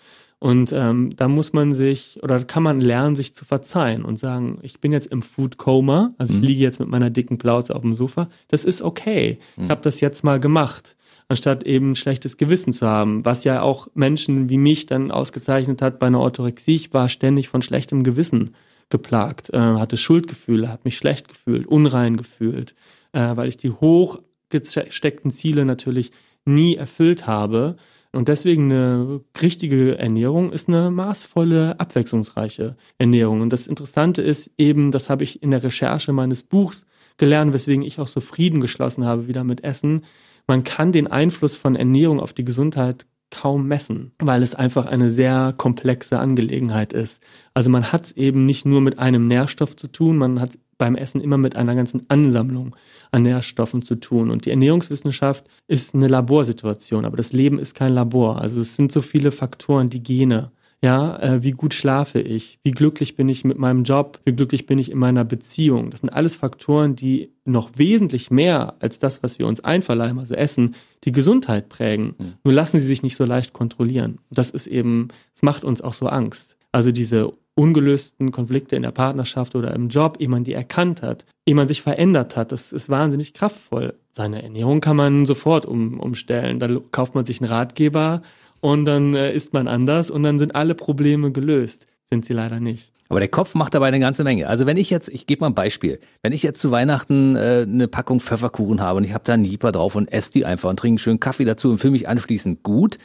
Speaker 3: Und ähm, da muss man sich oder kann man lernen, sich zu verzeihen und sagen, ich bin jetzt im Food Coma, also ich mhm. liege jetzt mit meiner dicken Plauze auf dem Sofa. Das ist okay. Mhm. Ich habe das jetzt mal gemacht, anstatt eben schlechtes Gewissen zu haben, was ja auch Menschen wie mich dann ausgezeichnet hat bei einer Orthorexie. Ich war ständig von schlechtem Gewissen geplagt, äh, hatte Schuldgefühle, habe mich schlecht gefühlt, unrein gefühlt, äh, weil ich die hochgesteckten Ziele natürlich nie erfüllt habe und deswegen eine richtige Ernährung ist eine maßvolle, abwechslungsreiche Ernährung. Und das Interessante ist eben, das habe ich in der Recherche meines Buchs gelernt, weswegen ich auch so Frieden geschlossen habe wieder mit Essen. Man kann den Einfluss von Ernährung auf die Gesundheit kaum messen, weil es einfach eine sehr komplexe Angelegenheit ist. Also man hat es eben nicht nur mit einem Nährstoff zu tun, man hat beim Essen immer mit einer ganzen Ansammlung an Nährstoffen zu tun. Und die Ernährungswissenschaft ist eine Laborsituation, aber das Leben ist kein Labor. Also es sind so viele Faktoren, die Gene. Ja, äh, wie gut schlafe ich? Wie glücklich bin ich mit meinem Job? Wie glücklich bin ich in meiner Beziehung? Das sind alles Faktoren, die noch wesentlich mehr als das, was wir uns einverleiben, also Essen, die Gesundheit prägen. Mhm. Nur lassen sie sich nicht so leicht kontrollieren. Das ist eben, es macht uns auch so Angst. Also diese ungelösten Konflikte in der Partnerschaft oder im Job, ehe man die erkannt hat, ehe man sich verändert hat. Das ist wahnsinnig kraftvoll. Seine Ernährung kann man sofort um, umstellen. Da kauft man sich einen Ratgeber und dann äh, isst man anders und dann sind alle Probleme gelöst. Sind sie leider nicht.
Speaker 2: Aber der Kopf macht dabei eine ganze Menge. Also wenn ich jetzt, ich gebe mal ein Beispiel, wenn ich jetzt zu Weihnachten äh, eine Packung Pfefferkuchen habe und ich habe da einen Jeeper drauf und esse die einfach und trinke einen schönen Kaffee dazu und fühle mich anschließend gut,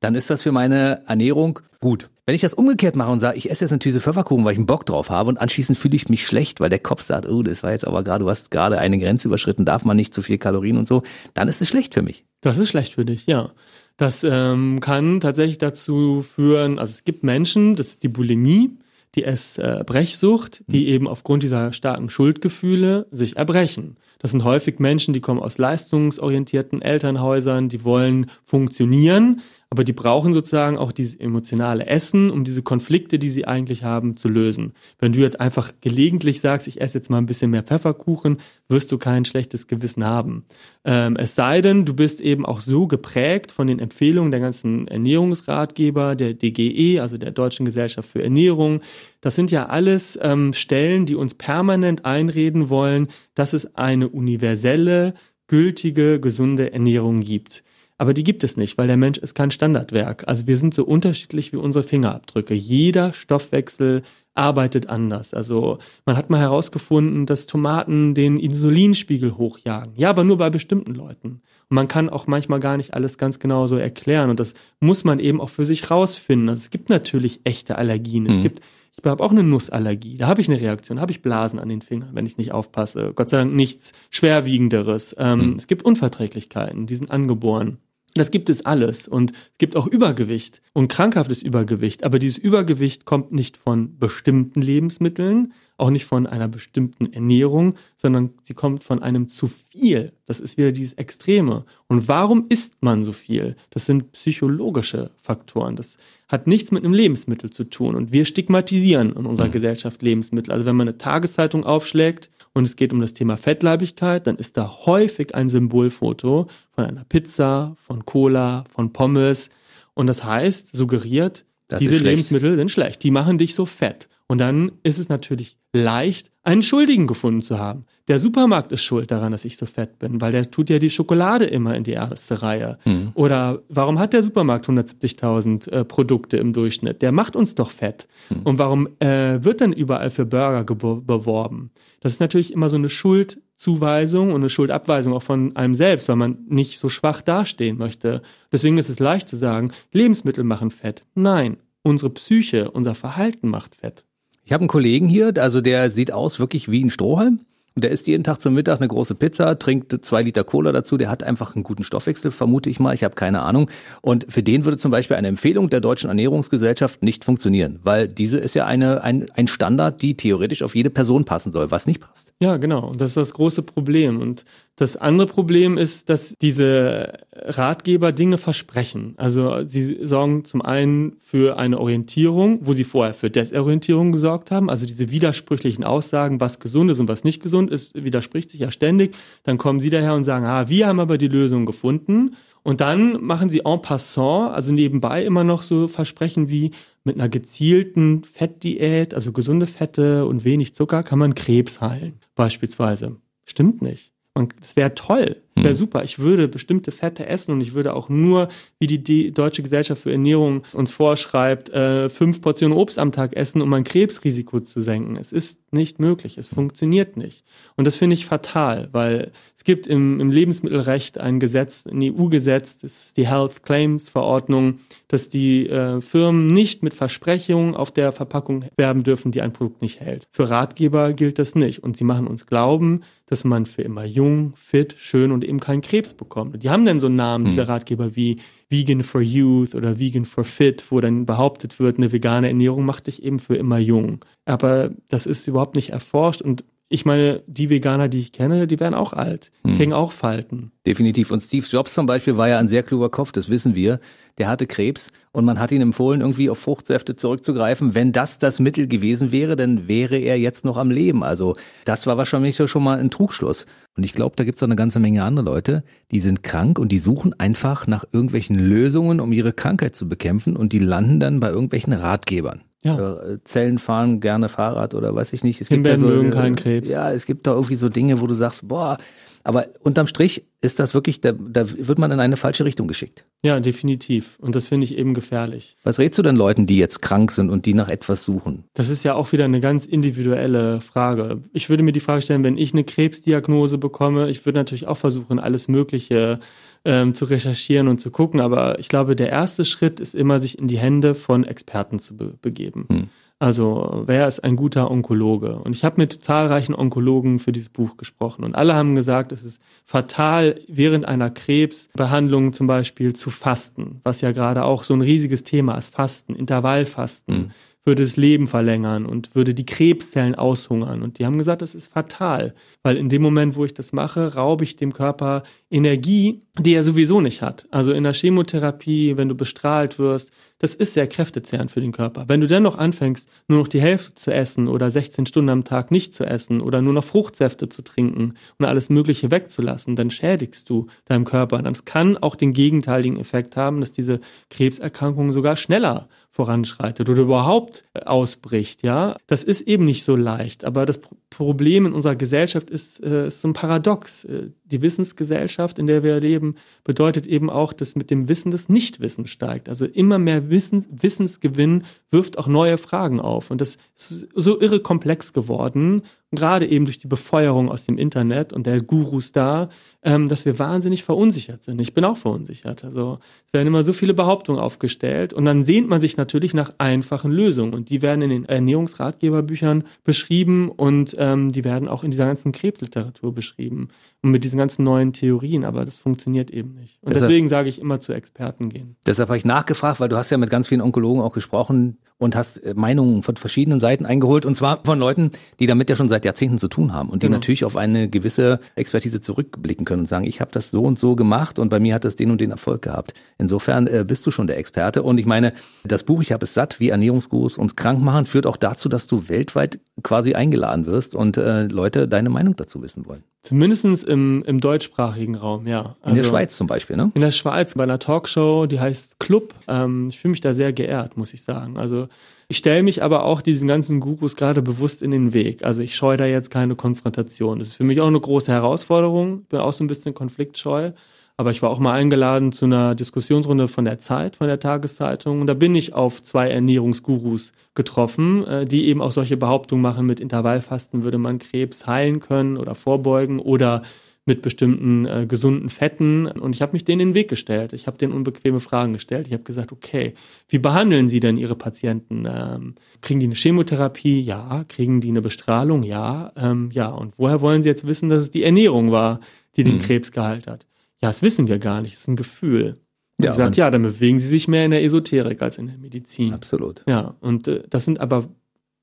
Speaker 2: dann ist das für meine Ernährung gut. Wenn ich das umgekehrt mache und sage, ich esse jetzt eine Tüte Pfefferkuchen, weil ich einen Bock drauf habe und anschließend fühle ich mich schlecht, weil der Kopf sagt, oh, das war jetzt aber gerade, du hast gerade eine Grenze überschritten, darf man nicht zu viel Kalorien und so, dann ist es schlecht für mich.
Speaker 3: Das ist schlecht für dich, ja. Das ähm, kann tatsächlich dazu führen, also es gibt Menschen, das ist die Bulimie, die Essbrechsucht, die mhm. eben aufgrund dieser starken Schuldgefühle sich erbrechen. Das sind häufig Menschen, die kommen aus leistungsorientierten Elternhäusern, die wollen funktionieren, aber die brauchen sozusagen auch dieses emotionale Essen, um diese Konflikte, die sie eigentlich haben, zu lösen. Wenn du jetzt einfach gelegentlich sagst, ich esse jetzt mal ein bisschen mehr Pfefferkuchen, wirst du kein schlechtes Gewissen haben. Ähm, es sei denn, du bist eben auch so geprägt von den Empfehlungen der ganzen Ernährungsratgeber, der DGE, also der Deutschen Gesellschaft für Ernährung. Das sind ja alles ähm, Stellen, die uns permanent einreden wollen, dass es eine universelle, gültige, gesunde Ernährung gibt. Aber die gibt es nicht, weil der Mensch ist kein Standardwerk. Also wir sind so unterschiedlich wie unsere Fingerabdrücke. Jeder Stoffwechsel arbeitet anders. Also man hat mal herausgefunden, dass Tomaten den Insulinspiegel hochjagen. Ja, aber nur bei bestimmten Leuten. Und man kann auch manchmal gar nicht alles ganz genau so erklären. Und das muss man eben auch für sich rausfinden. Also es gibt natürlich echte Allergien. Es mhm. gibt ich habe auch eine Nussallergie. Da habe ich eine Reaktion, habe ich Blasen an den Fingern, wenn ich nicht aufpasse. Gott sei Dank nichts Schwerwiegenderes. Ähm, mhm. Es gibt Unverträglichkeiten, die sind angeboren. Das gibt es alles. Und es gibt auch Übergewicht und krankhaftes Übergewicht. Aber dieses Übergewicht kommt nicht von bestimmten Lebensmitteln, auch nicht von einer bestimmten Ernährung, sondern sie kommt von einem zu viel. Das ist wieder dieses Extreme. Und warum isst man so viel? Das sind psychologische Faktoren. Das hat nichts mit einem Lebensmittel zu tun. Und wir stigmatisieren in unserer mhm. Gesellschaft Lebensmittel. Also wenn man eine Tageszeitung aufschlägt und es geht um das Thema Fettleibigkeit, dann ist da häufig ein Symbolfoto von einer Pizza, von Cola, von Pommes. Und das heißt, suggeriert, das diese Lebensmittel sind schlecht. Die machen dich so fett. Und dann ist es natürlich leicht, einen Schuldigen gefunden zu haben. Der Supermarkt ist schuld daran, dass ich so fett bin, weil der tut ja die Schokolade immer in die erste Reihe. Mhm. Oder warum hat der Supermarkt 170.000 äh, Produkte im Durchschnitt? Der macht uns doch fett. Mhm. Und warum äh, wird dann überall für Burger beworben? Das ist natürlich immer so eine Schuldzuweisung und eine Schuldabweisung auch von einem selbst, weil man nicht so schwach dastehen möchte. Deswegen ist es leicht zu sagen, Lebensmittel machen fett. Nein, unsere Psyche, unser Verhalten macht fett.
Speaker 2: Ich habe einen Kollegen hier, also der sieht aus wirklich wie ein Strohhalm. Und der isst jeden Tag zum Mittag eine große Pizza, trinkt zwei Liter Cola dazu. Der hat einfach einen guten Stoffwechsel, vermute ich mal. Ich habe keine Ahnung. Und für den würde zum Beispiel eine Empfehlung der Deutschen Ernährungsgesellschaft nicht funktionieren, weil diese ist ja eine, ein, ein Standard, die theoretisch auf jede Person passen soll, was nicht passt.
Speaker 3: Ja, genau. Und das ist das große Problem. Und Das andere Problem ist, dass diese Ratgeber Dinge versprechen. Also sie sorgen zum einen für eine Orientierung, wo sie vorher für Desorientierung gesorgt haben. Also diese widersprüchlichen Aussagen, was gesund ist und was nicht gesund ist, widerspricht sich ja ständig. Dann kommen sie daher und sagen, ah, wir haben aber die Lösung gefunden. Und dann machen sie en passant, also nebenbei immer noch so Versprechen wie mit einer gezielten Fettdiät, also gesunde Fette und wenig Zucker, kann man Krebs heilen, beispielsweise. Stimmt nicht. Es wäre toll, es wäre mhm. super. Ich würde bestimmte Fette essen und ich würde auch nur, wie die, die Deutsche Gesellschaft für Ernährung uns vorschreibt, äh, fünf Portionen Obst am Tag essen, um mein Krebsrisiko zu senken. Es ist nicht möglich, es funktioniert nicht. Und das finde ich fatal, weil es gibt im, im Lebensmittelrecht ein Gesetz, ein EU-Gesetz, das ist die Health Claims Verordnung, dass die äh, Firmen nicht mit Versprechungen auf der Verpackung werben dürfen, die ein Produkt nicht hält. Für Ratgeber gilt das nicht. Und sie machen uns glauben, dass man für immer jung, fit, schön und eben keinen Krebs bekommt. Die haben dann so einen Namen, diese hm. Ratgeber wie Vegan for Youth oder Vegan for Fit, wo dann behauptet wird, eine vegane Ernährung macht dich eben für immer jung. Aber das ist überhaupt nicht erforscht und ich meine, die Veganer, die ich kenne, die werden auch alt, die hm. kriegen auch Falten.
Speaker 2: Definitiv. Und Steve Jobs zum Beispiel war ja ein sehr kluger Kopf, das wissen wir. Der hatte Krebs und man hat ihn empfohlen, irgendwie auf Fruchtsäfte zurückzugreifen. Wenn das das Mittel gewesen wäre, dann wäre er jetzt noch am Leben. Also das war wahrscheinlich schon mal ein Trugschluss. Und ich glaube, da gibt es auch eine ganze Menge andere Leute, die sind krank und die suchen einfach nach irgendwelchen Lösungen, um ihre Krankheit zu bekämpfen und die landen dann bei irgendwelchen Ratgebern. Ja. Äh, Zellen fahren gerne Fahrrad oder weiß ich nicht.
Speaker 3: Es gibt ja so, mögen keinen Krebs.
Speaker 2: Ja, es gibt da irgendwie so Dinge, wo du sagst, boah, aber unterm Strich ist das wirklich, da, da wird man in eine falsche Richtung geschickt.
Speaker 3: Ja, definitiv. Und das finde ich eben gefährlich.
Speaker 2: Was rätst du denn Leuten, die jetzt krank sind und die nach etwas suchen?
Speaker 3: Das ist ja auch wieder eine ganz individuelle Frage. Ich würde mir die Frage stellen, wenn ich eine Krebsdiagnose bekomme, ich würde natürlich auch versuchen, alles Mögliche ähm, zu recherchieren und zu gucken. Aber ich glaube, der erste Schritt ist immer, sich in die Hände von Experten zu be begeben. Hm. Also wer ist ein guter Onkologe? Und ich habe mit zahlreichen Onkologen für dieses Buch gesprochen und alle haben gesagt, es ist fatal, während einer Krebsbehandlung zum Beispiel zu fasten, was ja gerade auch so ein riesiges Thema ist, Fasten, Intervallfasten. Mhm würde das Leben verlängern und würde die Krebszellen aushungern. Und die haben gesagt, das ist fatal, weil in dem Moment, wo ich das mache, raube ich dem Körper Energie, die er sowieso nicht hat. Also in der Chemotherapie, wenn du bestrahlt wirst, das ist sehr kräftezehrend für den Körper. Wenn du dennoch anfängst, nur noch die Hälfte zu essen oder 16 Stunden am Tag nicht zu essen oder nur noch Fruchtsäfte zu trinken und alles Mögliche wegzulassen, dann schädigst du deinem Körper. Das kann auch den gegenteiligen Effekt haben, dass diese Krebserkrankung sogar schneller voranschreitet oder überhaupt äh, ausbricht, ja. Das ist eben nicht so leicht. Aber das Problem in unserer Gesellschaft ist, äh, ist so ein Paradox. Die Wissensgesellschaft, in der wir leben, bedeutet eben auch, dass mit dem Wissen das Nichtwissen steigt. Also immer mehr Wissen, Wissensgewinn wirft auch neue Fragen auf. Und das ist so irre komplex geworden, gerade eben durch die Befeuerung aus dem Internet und der Gurus da, ähm, dass wir wahnsinnig verunsichert sind. Ich bin auch verunsichert. Also es werden immer so viele Behauptungen aufgestellt und dann sehnt man sich natürlich nach einfachen Lösungen. Und die werden in den Ernährungsratgeberbüchern beschrieben und ähm, die werden auch in dieser ganzen Krebsliteratur beschrieben und mit diesen ganzen neuen Theorien, aber das funktioniert eben nicht. Und deshalb, deswegen sage ich immer zu Experten gehen.
Speaker 2: Deshalb habe ich nachgefragt, weil du hast ja mit ganz vielen Onkologen auch gesprochen und hast äh, Meinungen von verschiedenen Seiten eingeholt und zwar von Leuten, die damit ja schon seit Jahrzehnten zu tun haben und die genau. natürlich auf eine gewisse Expertise zurückblicken können und sagen, ich habe das so und so gemacht und bei mir hat das den und den Erfolg gehabt. Insofern äh, bist du schon der Experte und ich meine, das Buch Ich habe es satt, wie Ernährungsgurus uns krank machen, führt auch dazu, dass du weltweit quasi eingeladen wirst und äh, Leute deine Meinung dazu wissen wollen.
Speaker 3: Zumindestens im, im deutschsprachigen Raum, ja.
Speaker 2: Also in der also Schweiz zum Beispiel, ne?
Speaker 3: In der Schweiz bei einer Talkshow, die heißt Club. Ähm, ich fühle mich da sehr geehrt, muss ich sagen. Also ich stelle mich aber auch diesen ganzen Gurus gerade bewusst in den Weg. Also ich scheue da jetzt keine Konfrontation. Das ist für mich auch eine große Herausforderung. Bin auch so ein bisschen konfliktscheu. Aber ich war auch mal eingeladen zu einer Diskussionsrunde von der Zeit, von der Tageszeitung. Und da bin ich auf zwei Ernährungsgurus getroffen, äh, die eben auch solche Behauptungen machen, mit Intervallfasten würde man Krebs heilen können oder vorbeugen oder mit bestimmten äh, gesunden Fetten. Und ich habe mich denen in den Weg gestellt. Ich habe denen unbequeme Fragen gestellt. Ich habe gesagt, okay, wie behandeln Sie denn Ihre Patienten? Ähm, kriegen die eine Chemotherapie? Ja. Kriegen die eine Bestrahlung? Ja. Ähm, ja. Und woher wollen Sie jetzt wissen, dass es die Ernährung war, die den mhm. Krebs geheilt hat? Ja, das wissen wir gar nicht. Das ist ein Gefühl. Und ja, gesagt, ja, dann bewegen sie sich mehr in der Esoterik als in der Medizin.
Speaker 2: Absolut.
Speaker 3: Ja, und äh, das sind aber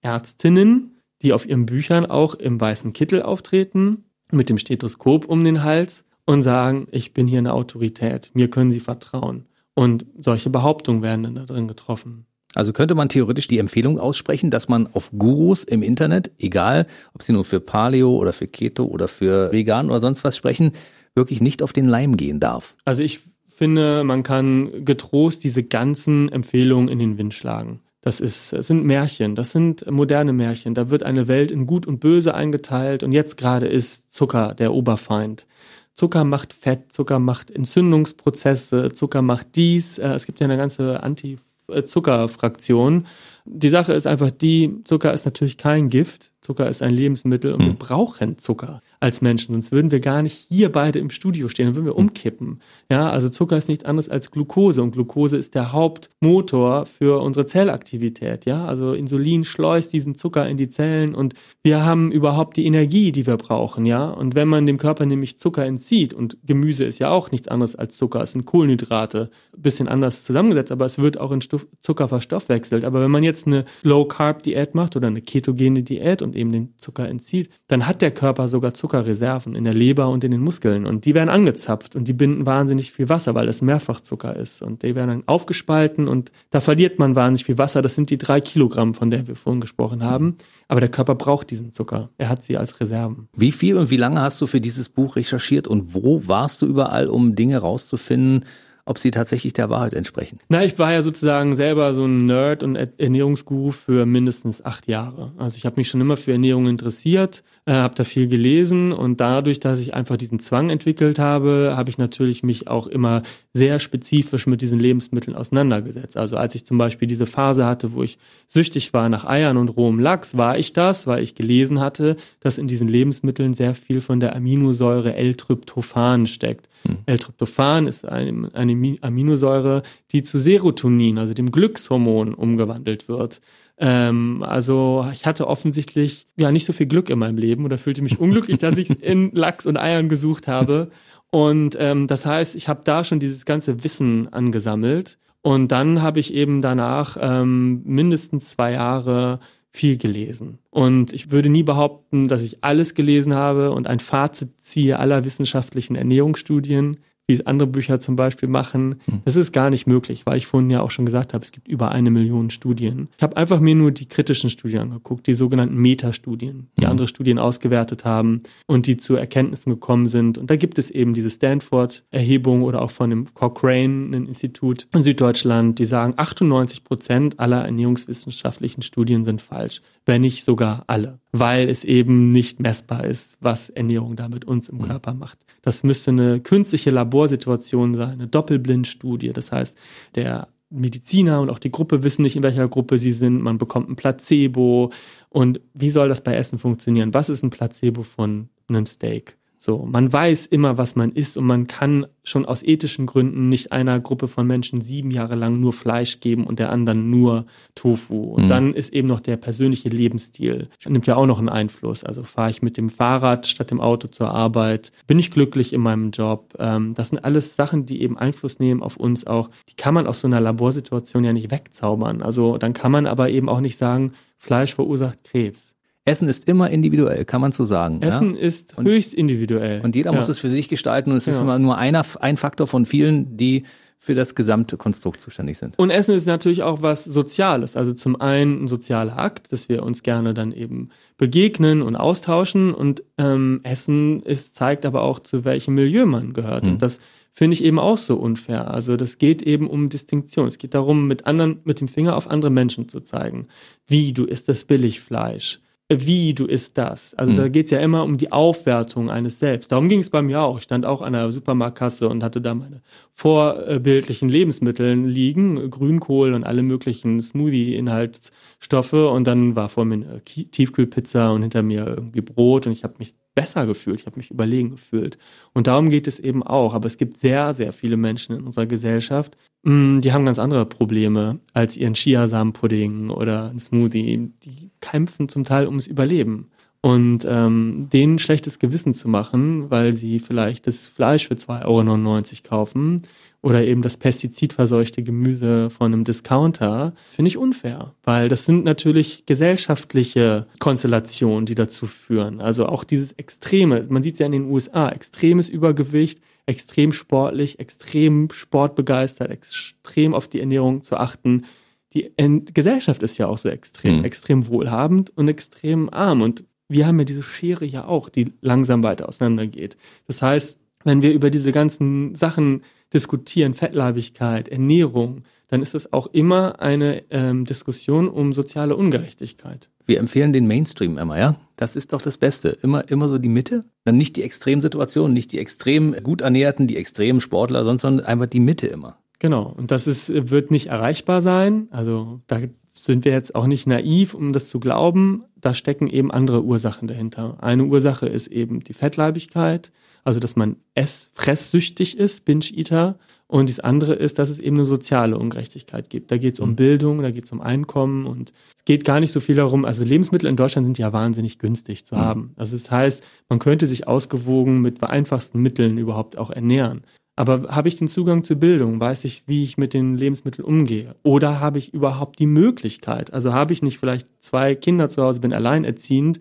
Speaker 3: Ärztinnen, die auf ihren Büchern auch im weißen Kittel auftreten mit dem Stethoskop um den Hals und sagen, ich bin hier eine Autorität, mir können Sie vertrauen. Und solche Behauptungen werden dann da drin getroffen.
Speaker 2: Also könnte man theoretisch die Empfehlung aussprechen, dass man auf Gurus im Internet, egal ob sie nur für Paleo oder für Keto oder für Vegan oder sonst was sprechen, wirklich nicht auf den Leim gehen darf.
Speaker 3: Also ich finde, man kann getrost diese ganzen Empfehlungen in den Wind schlagen. Das, ist, das sind Märchen, das sind moderne Märchen. Da wird eine Welt in Gut und Böse eingeteilt und jetzt gerade ist Zucker der Oberfeind. Zucker macht Fett, Zucker macht Entzündungsprozesse, Zucker macht dies. Äh, es gibt ja eine ganze Anti-Zucker-Fraktion. Die Sache ist einfach die, Zucker ist natürlich kein Gift. Zucker ist ein Lebensmittel und hm. wir brauchen Zucker als Menschen, sonst würden wir gar nicht hier beide im Studio stehen, dann würden wir umkippen. Ja, also Zucker ist nichts anderes als Glucose und Glucose ist der Hauptmotor für unsere Zellaktivität. Ja, also Insulin schleust diesen Zucker in die Zellen und wir haben überhaupt die Energie, die wir brauchen. Ja, und wenn man dem Körper nämlich Zucker entzieht und Gemüse ist ja auch nichts anderes als Zucker, es sind Kohlenhydrate, bisschen anders zusammengesetzt, aber es wird auch in Stoff, Zucker verstoffwechselt. Aber wenn man jetzt eine Low Carb Diät macht oder eine ketogene Diät und eben den Zucker entzieht, dann hat der Körper sogar Zucker Zuckerreserven in der Leber und in den Muskeln und die werden angezapft und die binden wahnsinnig viel Wasser, weil es Mehrfachzucker ist und die werden dann aufgespalten und da verliert man wahnsinnig viel Wasser. Das sind die drei Kilogramm, von der wir vorhin gesprochen haben. Aber der Körper braucht diesen Zucker. Er hat sie als Reserven.
Speaker 2: Wie viel und wie lange hast du für dieses Buch recherchiert und wo warst du überall, um Dinge rauszufinden? Ob sie tatsächlich der Wahrheit entsprechen.
Speaker 3: Na, ich war ja sozusagen selber so ein Nerd und Ernährungsguru für mindestens acht Jahre. Also ich habe mich schon immer für Ernährung interessiert, äh, habe da viel gelesen und dadurch, dass ich einfach diesen Zwang entwickelt habe, habe ich natürlich mich auch immer sehr spezifisch mit diesen Lebensmitteln auseinandergesetzt. Also als ich zum Beispiel diese Phase hatte, wo ich süchtig war nach Eiern und rohem Lachs, war ich das, weil ich gelesen hatte, dass in diesen Lebensmitteln sehr viel von der Aminosäure L-Tryptophan steckt. Hm. L-Tryptophan ist eine, eine Aminosäure, die zu Serotonin, also dem Glückshormon, umgewandelt wird. Ähm, also ich hatte offensichtlich ja nicht so viel Glück in meinem Leben oder fühlte mich unglücklich, dass ich es in Lachs und Eiern gesucht habe. Und ähm, das heißt, ich habe da schon dieses ganze Wissen angesammelt. Und dann habe ich eben danach ähm, mindestens zwei Jahre viel gelesen. Und ich würde nie behaupten, dass ich alles gelesen habe und ein Fazit ziehe aller wissenschaftlichen Ernährungsstudien wie es andere Bücher zum Beispiel machen. Hm. Das ist gar nicht möglich, weil ich vorhin ja auch schon gesagt habe, es gibt über eine Million Studien. Ich habe einfach mir nur die kritischen Studien angeguckt, die sogenannten Metastudien, die mhm. andere Studien ausgewertet haben und die zu Erkenntnissen gekommen sind. Und da gibt es eben diese Stanford-Erhebung oder auch von dem Cochrane-Institut in Süddeutschland, die sagen, 98 Prozent aller ernährungswissenschaftlichen Studien sind falsch, wenn nicht sogar alle, weil es eben nicht messbar ist, was Ernährung da mit uns im mhm. Körper macht. Das müsste eine künstliche Laborsituation sein, eine Doppelblindstudie. Das heißt, der Mediziner und auch die Gruppe wissen nicht, in welcher Gruppe sie sind. Man bekommt ein Placebo. Und wie soll das bei Essen funktionieren? Was ist ein Placebo von einem Steak? So, man weiß immer, was man isst und man kann schon aus ethischen Gründen nicht einer Gruppe von Menschen sieben Jahre lang nur Fleisch geben und der anderen nur Tofu. Und mhm. dann ist eben noch der persönliche Lebensstil, nimmt ja auch noch einen Einfluss. Also fahre ich mit dem Fahrrad statt dem Auto zur Arbeit, bin ich glücklich in meinem Job. Ähm, das sind alles Sachen, die eben Einfluss nehmen auf uns auch. Die kann man aus so einer Laborsituation ja nicht wegzaubern. Also dann kann man aber eben auch nicht sagen, Fleisch verursacht Krebs.
Speaker 2: Essen ist immer individuell, kann man so sagen.
Speaker 3: Essen
Speaker 2: ja?
Speaker 3: ist und, höchst individuell.
Speaker 2: Und jeder ja. muss es für sich gestalten und es ja. ist immer nur einer, ein Faktor von vielen, die für das gesamte Konstrukt zuständig sind.
Speaker 3: Und Essen ist natürlich auch was Soziales. Also zum einen ein sozialer Akt, dass wir uns gerne dann eben begegnen und austauschen. Und ähm, Essen ist, zeigt aber auch, zu welchem Milieu man gehört. Mhm. Und das finde ich eben auch so unfair. Also das geht eben um Distinktion. Es geht darum, mit anderen, mit dem Finger auf andere Menschen zu zeigen. Wie, du isst das Billigfleisch wie du isst das. Also mhm. da geht es ja immer um die Aufwertung eines Selbst. Darum ging es bei mir auch. Ich stand auch an der Supermarktkasse und hatte da meine vorbildlichen Lebensmittel liegen, Grünkohl und alle möglichen Smoothie-Inhaltsstoffe. Und dann war vor mir eine Tiefkühlpizza und hinter mir irgendwie Brot und ich habe mich besser gefühlt, ich habe mich überlegen gefühlt. Und darum geht es eben auch. Aber es gibt sehr, sehr viele Menschen in unserer Gesellschaft, mm, die haben ganz andere Probleme als ihren Chiasamen-Pudding oder ein Smoothie. Die kämpfen zum Teil ums Überleben. Und ähm, denen schlechtes Gewissen zu machen, weil sie vielleicht das Fleisch für 2,99 Euro kaufen oder eben das pestizidverseuchte Gemüse von einem Discounter, finde ich unfair, weil das sind natürlich gesellschaftliche Konstellationen, die dazu führen. Also auch dieses Extreme, man sieht es ja in den USA, extremes Übergewicht, extrem sportlich, extrem sportbegeistert, extrem auf die Ernährung zu achten. Die Gesellschaft ist ja auch so extrem, mhm. extrem wohlhabend und extrem arm. Und wir haben ja diese Schere ja auch, die langsam weiter auseinandergeht. Das heißt, wenn wir über diese ganzen Sachen diskutieren, Fettleibigkeit, Ernährung, dann ist es auch immer eine ähm, Diskussion um soziale Ungerechtigkeit.
Speaker 2: Wir empfehlen den Mainstream immer, ja? Das ist doch das Beste. Immer, immer so die Mitte. Dann nicht die Extremsituationen, nicht die extrem gut ernährten, die extremen Sportler, sondern einfach die Mitte immer.
Speaker 3: Genau. Und das ist, wird nicht erreichbar sein. Also da sind wir jetzt auch nicht naiv, um das zu glauben. Da stecken eben andere Ursachen dahinter. Eine Ursache ist eben die Fettleibigkeit, also dass man ess fresssüchtig ist, Binge-Eater. Und das andere ist, dass es eben eine soziale Ungerechtigkeit gibt. Da geht es um mhm. Bildung, da geht es um Einkommen und es geht gar nicht so viel darum, also Lebensmittel in Deutschland sind ja wahnsinnig günstig zu mhm. haben. Also das heißt, man könnte sich ausgewogen mit einfachsten Mitteln überhaupt auch ernähren. Aber habe ich den Zugang zur Bildung? Weiß ich, wie ich mit den Lebensmitteln umgehe? Oder habe ich überhaupt die Möglichkeit? Also habe ich nicht vielleicht zwei Kinder zu Hause, bin alleinerziehend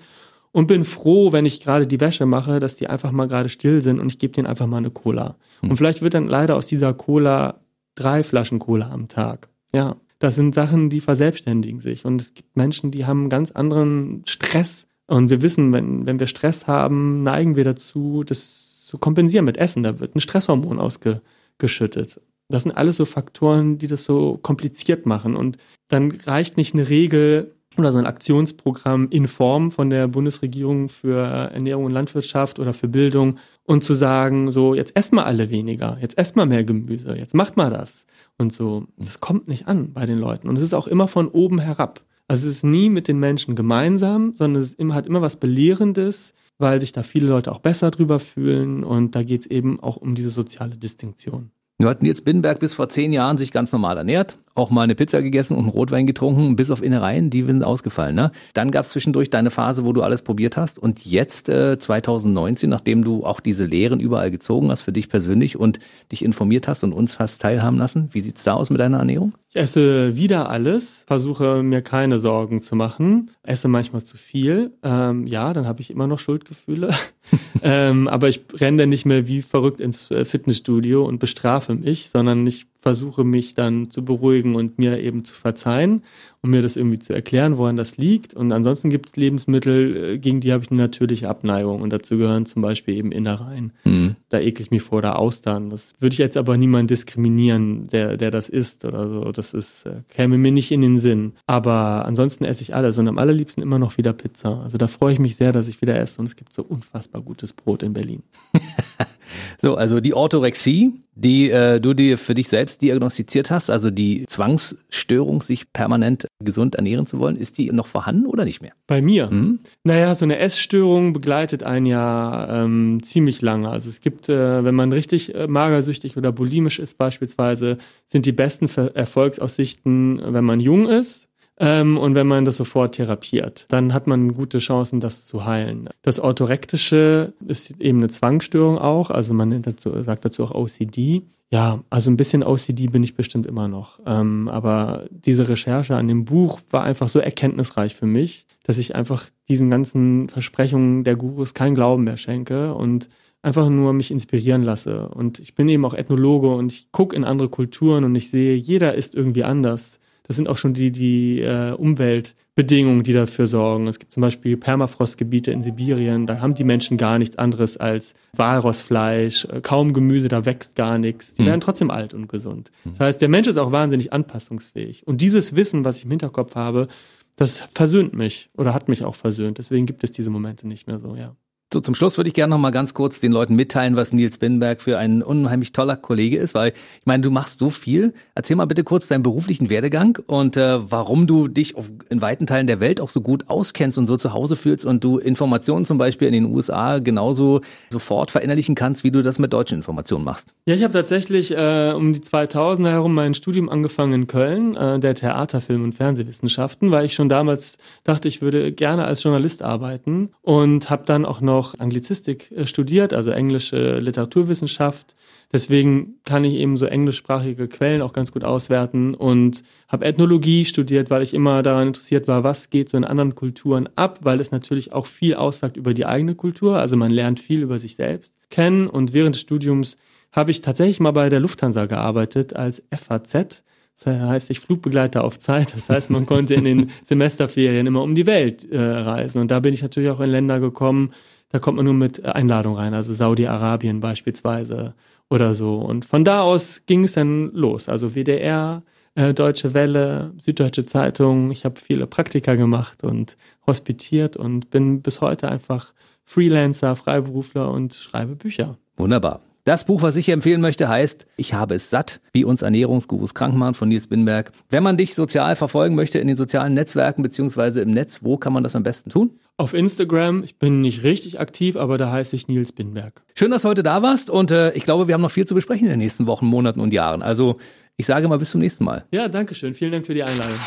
Speaker 3: und bin froh, wenn ich gerade die Wäsche mache, dass die einfach mal gerade still sind und ich gebe denen einfach mal eine Cola. Hm. Und vielleicht wird dann leider aus dieser Cola drei Flaschen Cola am Tag. Ja, das sind Sachen, die verselbstständigen sich. Und es gibt Menschen, die haben einen ganz anderen Stress. Und wir wissen, wenn, wenn wir Stress haben, neigen wir dazu, das zu kompensieren mit Essen. Da wird ein Stresshormon ausgeschüttet. Das sind alles so Faktoren, die das so kompliziert machen. Und dann reicht nicht eine Regel oder so ein Aktionsprogramm in Form von der Bundesregierung für Ernährung und Landwirtschaft oder für Bildung und zu sagen, so, jetzt esst mal alle weniger, jetzt esst mal mehr Gemüse, jetzt macht mal das. Und so, das kommt nicht an bei den Leuten. Und es ist auch immer von oben herab. Also es ist nie mit den Menschen gemeinsam, sondern es hat immer was Belehrendes, weil sich da viele Leute auch besser drüber fühlen und da geht es eben auch um diese soziale Distinktion.
Speaker 2: Nur hat Nils Binnenberg bis vor zehn Jahren sich ganz normal ernährt, auch mal eine Pizza gegessen und einen Rotwein getrunken, bis auf Innereien, die sind ausgefallen. Ne? Dann gab es zwischendurch deine Phase, wo du alles probiert hast und jetzt äh, 2019, nachdem du auch diese Lehren überall gezogen hast für dich persönlich und dich informiert hast und uns hast teilhaben lassen, wie sieht's da aus mit deiner Ernährung?
Speaker 3: Ich esse wieder alles, versuche mir keine Sorgen zu machen, esse manchmal zu viel. Ähm, ja, dann habe ich immer noch Schuldgefühle. ähm, aber ich renne nicht mehr wie verrückt ins äh, Fitnessstudio und bestrafe mich, sondern ich versuche mich dann zu beruhigen und mir eben zu verzeihen um mir das irgendwie zu erklären, woran das liegt. Und ansonsten gibt es Lebensmittel, äh, gegen die habe ich eine natürliche Abneigung. Und dazu gehören zum Beispiel eben Innereien. Mhm. Da ekel ich mich vor oder Austern. Das würde ich jetzt aber niemand diskriminieren, der, der das isst oder so. Das ist, äh, käme mir nicht in den Sinn. Aber ansonsten esse ich alles und am allerliebsten immer noch wieder Pizza. Also da freue ich mich sehr, dass ich wieder esse. Und es gibt so unfassbar gutes Brot in Berlin.
Speaker 2: so, also die Orthorexie, die äh, du dir für dich selbst diagnostiziert hast, also die Zwangsstörung, sich permanent gesund ernähren zu wollen, ist die noch vorhanden oder nicht mehr?
Speaker 3: Bei mir? Mhm. Naja, so eine Essstörung begleitet einen ja ähm, ziemlich lange. Also es gibt, äh, wenn man richtig äh, magersüchtig oder bulimisch ist beispielsweise, sind die besten Ver Erfolgsaussichten, wenn man jung ist. Ähm, und wenn man das sofort therapiert, dann hat man gute Chancen, das zu heilen. Das Orthorektische ist eben eine Zwangsstörung auch, also man dazu, sagt dazu auch OCD. Ja, also ein bisschen OCD bin ich bestimmt immer noch. Ähm, aber diese Recherche an dem Buch war einfach so erkenntnisreich für mich, dass ich einfach diesen ganzen Versprechungen der Gurus keinen Glauben mehr schenke und einfach nur mich inspirieren lasse. Und ich bin eben auch Ethnologe und ich gucke in andere Kulturen und ich sehe, jeder ist irgendwie anders. Das sind auch schon die, die äh, Umweltbedingungen, die dafür sorgen. Es gibt zum Beispiel Permafrostgebiete in Sibirien, da haben die Menschen gar nichts anderes als Walrossfleisch, äh, kaum Gemüse, da wächst gar nichts. Die mhm. werden trotzdem alt und gesund. Hm. Das heißt, der Mensch ist auch wahnsinnig anpassungsfähig. Und dieses Wissen, was ich im Hinterkopf habe, das versöhnt mich oder hat mich auch versöhnt. Deswegen gibt es diese Momente nicht mehr so, ja.
Speaker 2: So, zum Schluss würde ich gerne noch mal ganz kurz den Leuten mitteilen, was Nils Binnenberg für ein unheimlich toller Kollege ist, weil ich meine, du machst so viel. Erzähl mal bitte kurz deinen beruflichen Werdegang und äh, warum du dich auf, in weiten Teilen der Welt auch so gut auskennst und so zu Hause fühlst und du Informationen zum Beispiel in den USA genauso sofort verinnerlichen kannst, wie du das mit deutschen Informationen machst.
Speaker 3: Ja, ich habe tatsächlich äh, um die 2000er herum mein Studium angefangen in Köln, äh, der Theater, Film und Fernsehwissenschaften, weil ich schon damals dachte, ich würde gerne als Journalist arbeiten und habe dann auch noch noch Anglizistik äh, studiert, also englische Literaturwissenschaft. Deswegen kann ich eben so englischsprachige Quellen auch ganz gut auswerten und habe Ethnologie studiert, weil ich immer daran interessiert war, was geht so in anderen Kulturen ab, weil es natürlich auch viel aussagt über die eigene Kultur. Also man lernt viel über sich selbst kennen und während des Studiums habe ich tatsächlich mal bei der Lufthansa gearbeitet als FAZ. Das heißt, ich Flugbegleiter auf Zeit. Das heißt, man konnte in den Semesterferien immer um die Welt äh, reisen. Und da bin ich natürlich auch in Länder gekommen, da kommt man nur mit Einladung rein, also Saudi-Arabien beispielsweise oder so. Und von da aus ging es dann los. Also WDR, äh, Deutsche Welle, Süddeutsche Zeitung. Ich habe viele Praktika gemacht und hospitiert und bin bis heute einfach Freelancer, Freiberufler und schreibe Bücher.
Speaker 2: Wunderbar. Das Buch, was ich hier empfehlen möchte, heißt Ich habe es satt, wie uns Ernährungsgurus krank machen von Nils Binberg. Wenn man dich sozial verfolgen möchte in den sozialen Netzwerken beziehungsweise im Netz, wo kann man das am besten tun?
Speaker 3: Auf Instagram, ich bin nicht richtig aktiv, aber da heiße ich Nils Binberg.
Speaker 2: Schön, dass du heute da warst und äh, ich glaube, wir haben noch viel zu besprechen in den nächsten Wochen, Monaten und Jahren. Also ich sage mal bis zum nächsten Mal.
Speaker 3: Ja, danke schön. Vielen Dank für die Einladung.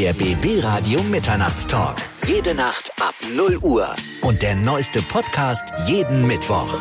Speaker 1: Der BB Radio Mitternachtstalk. Jede Nacht ab 0 Uhr. Und der neueste Podcast jeden Mittwoch.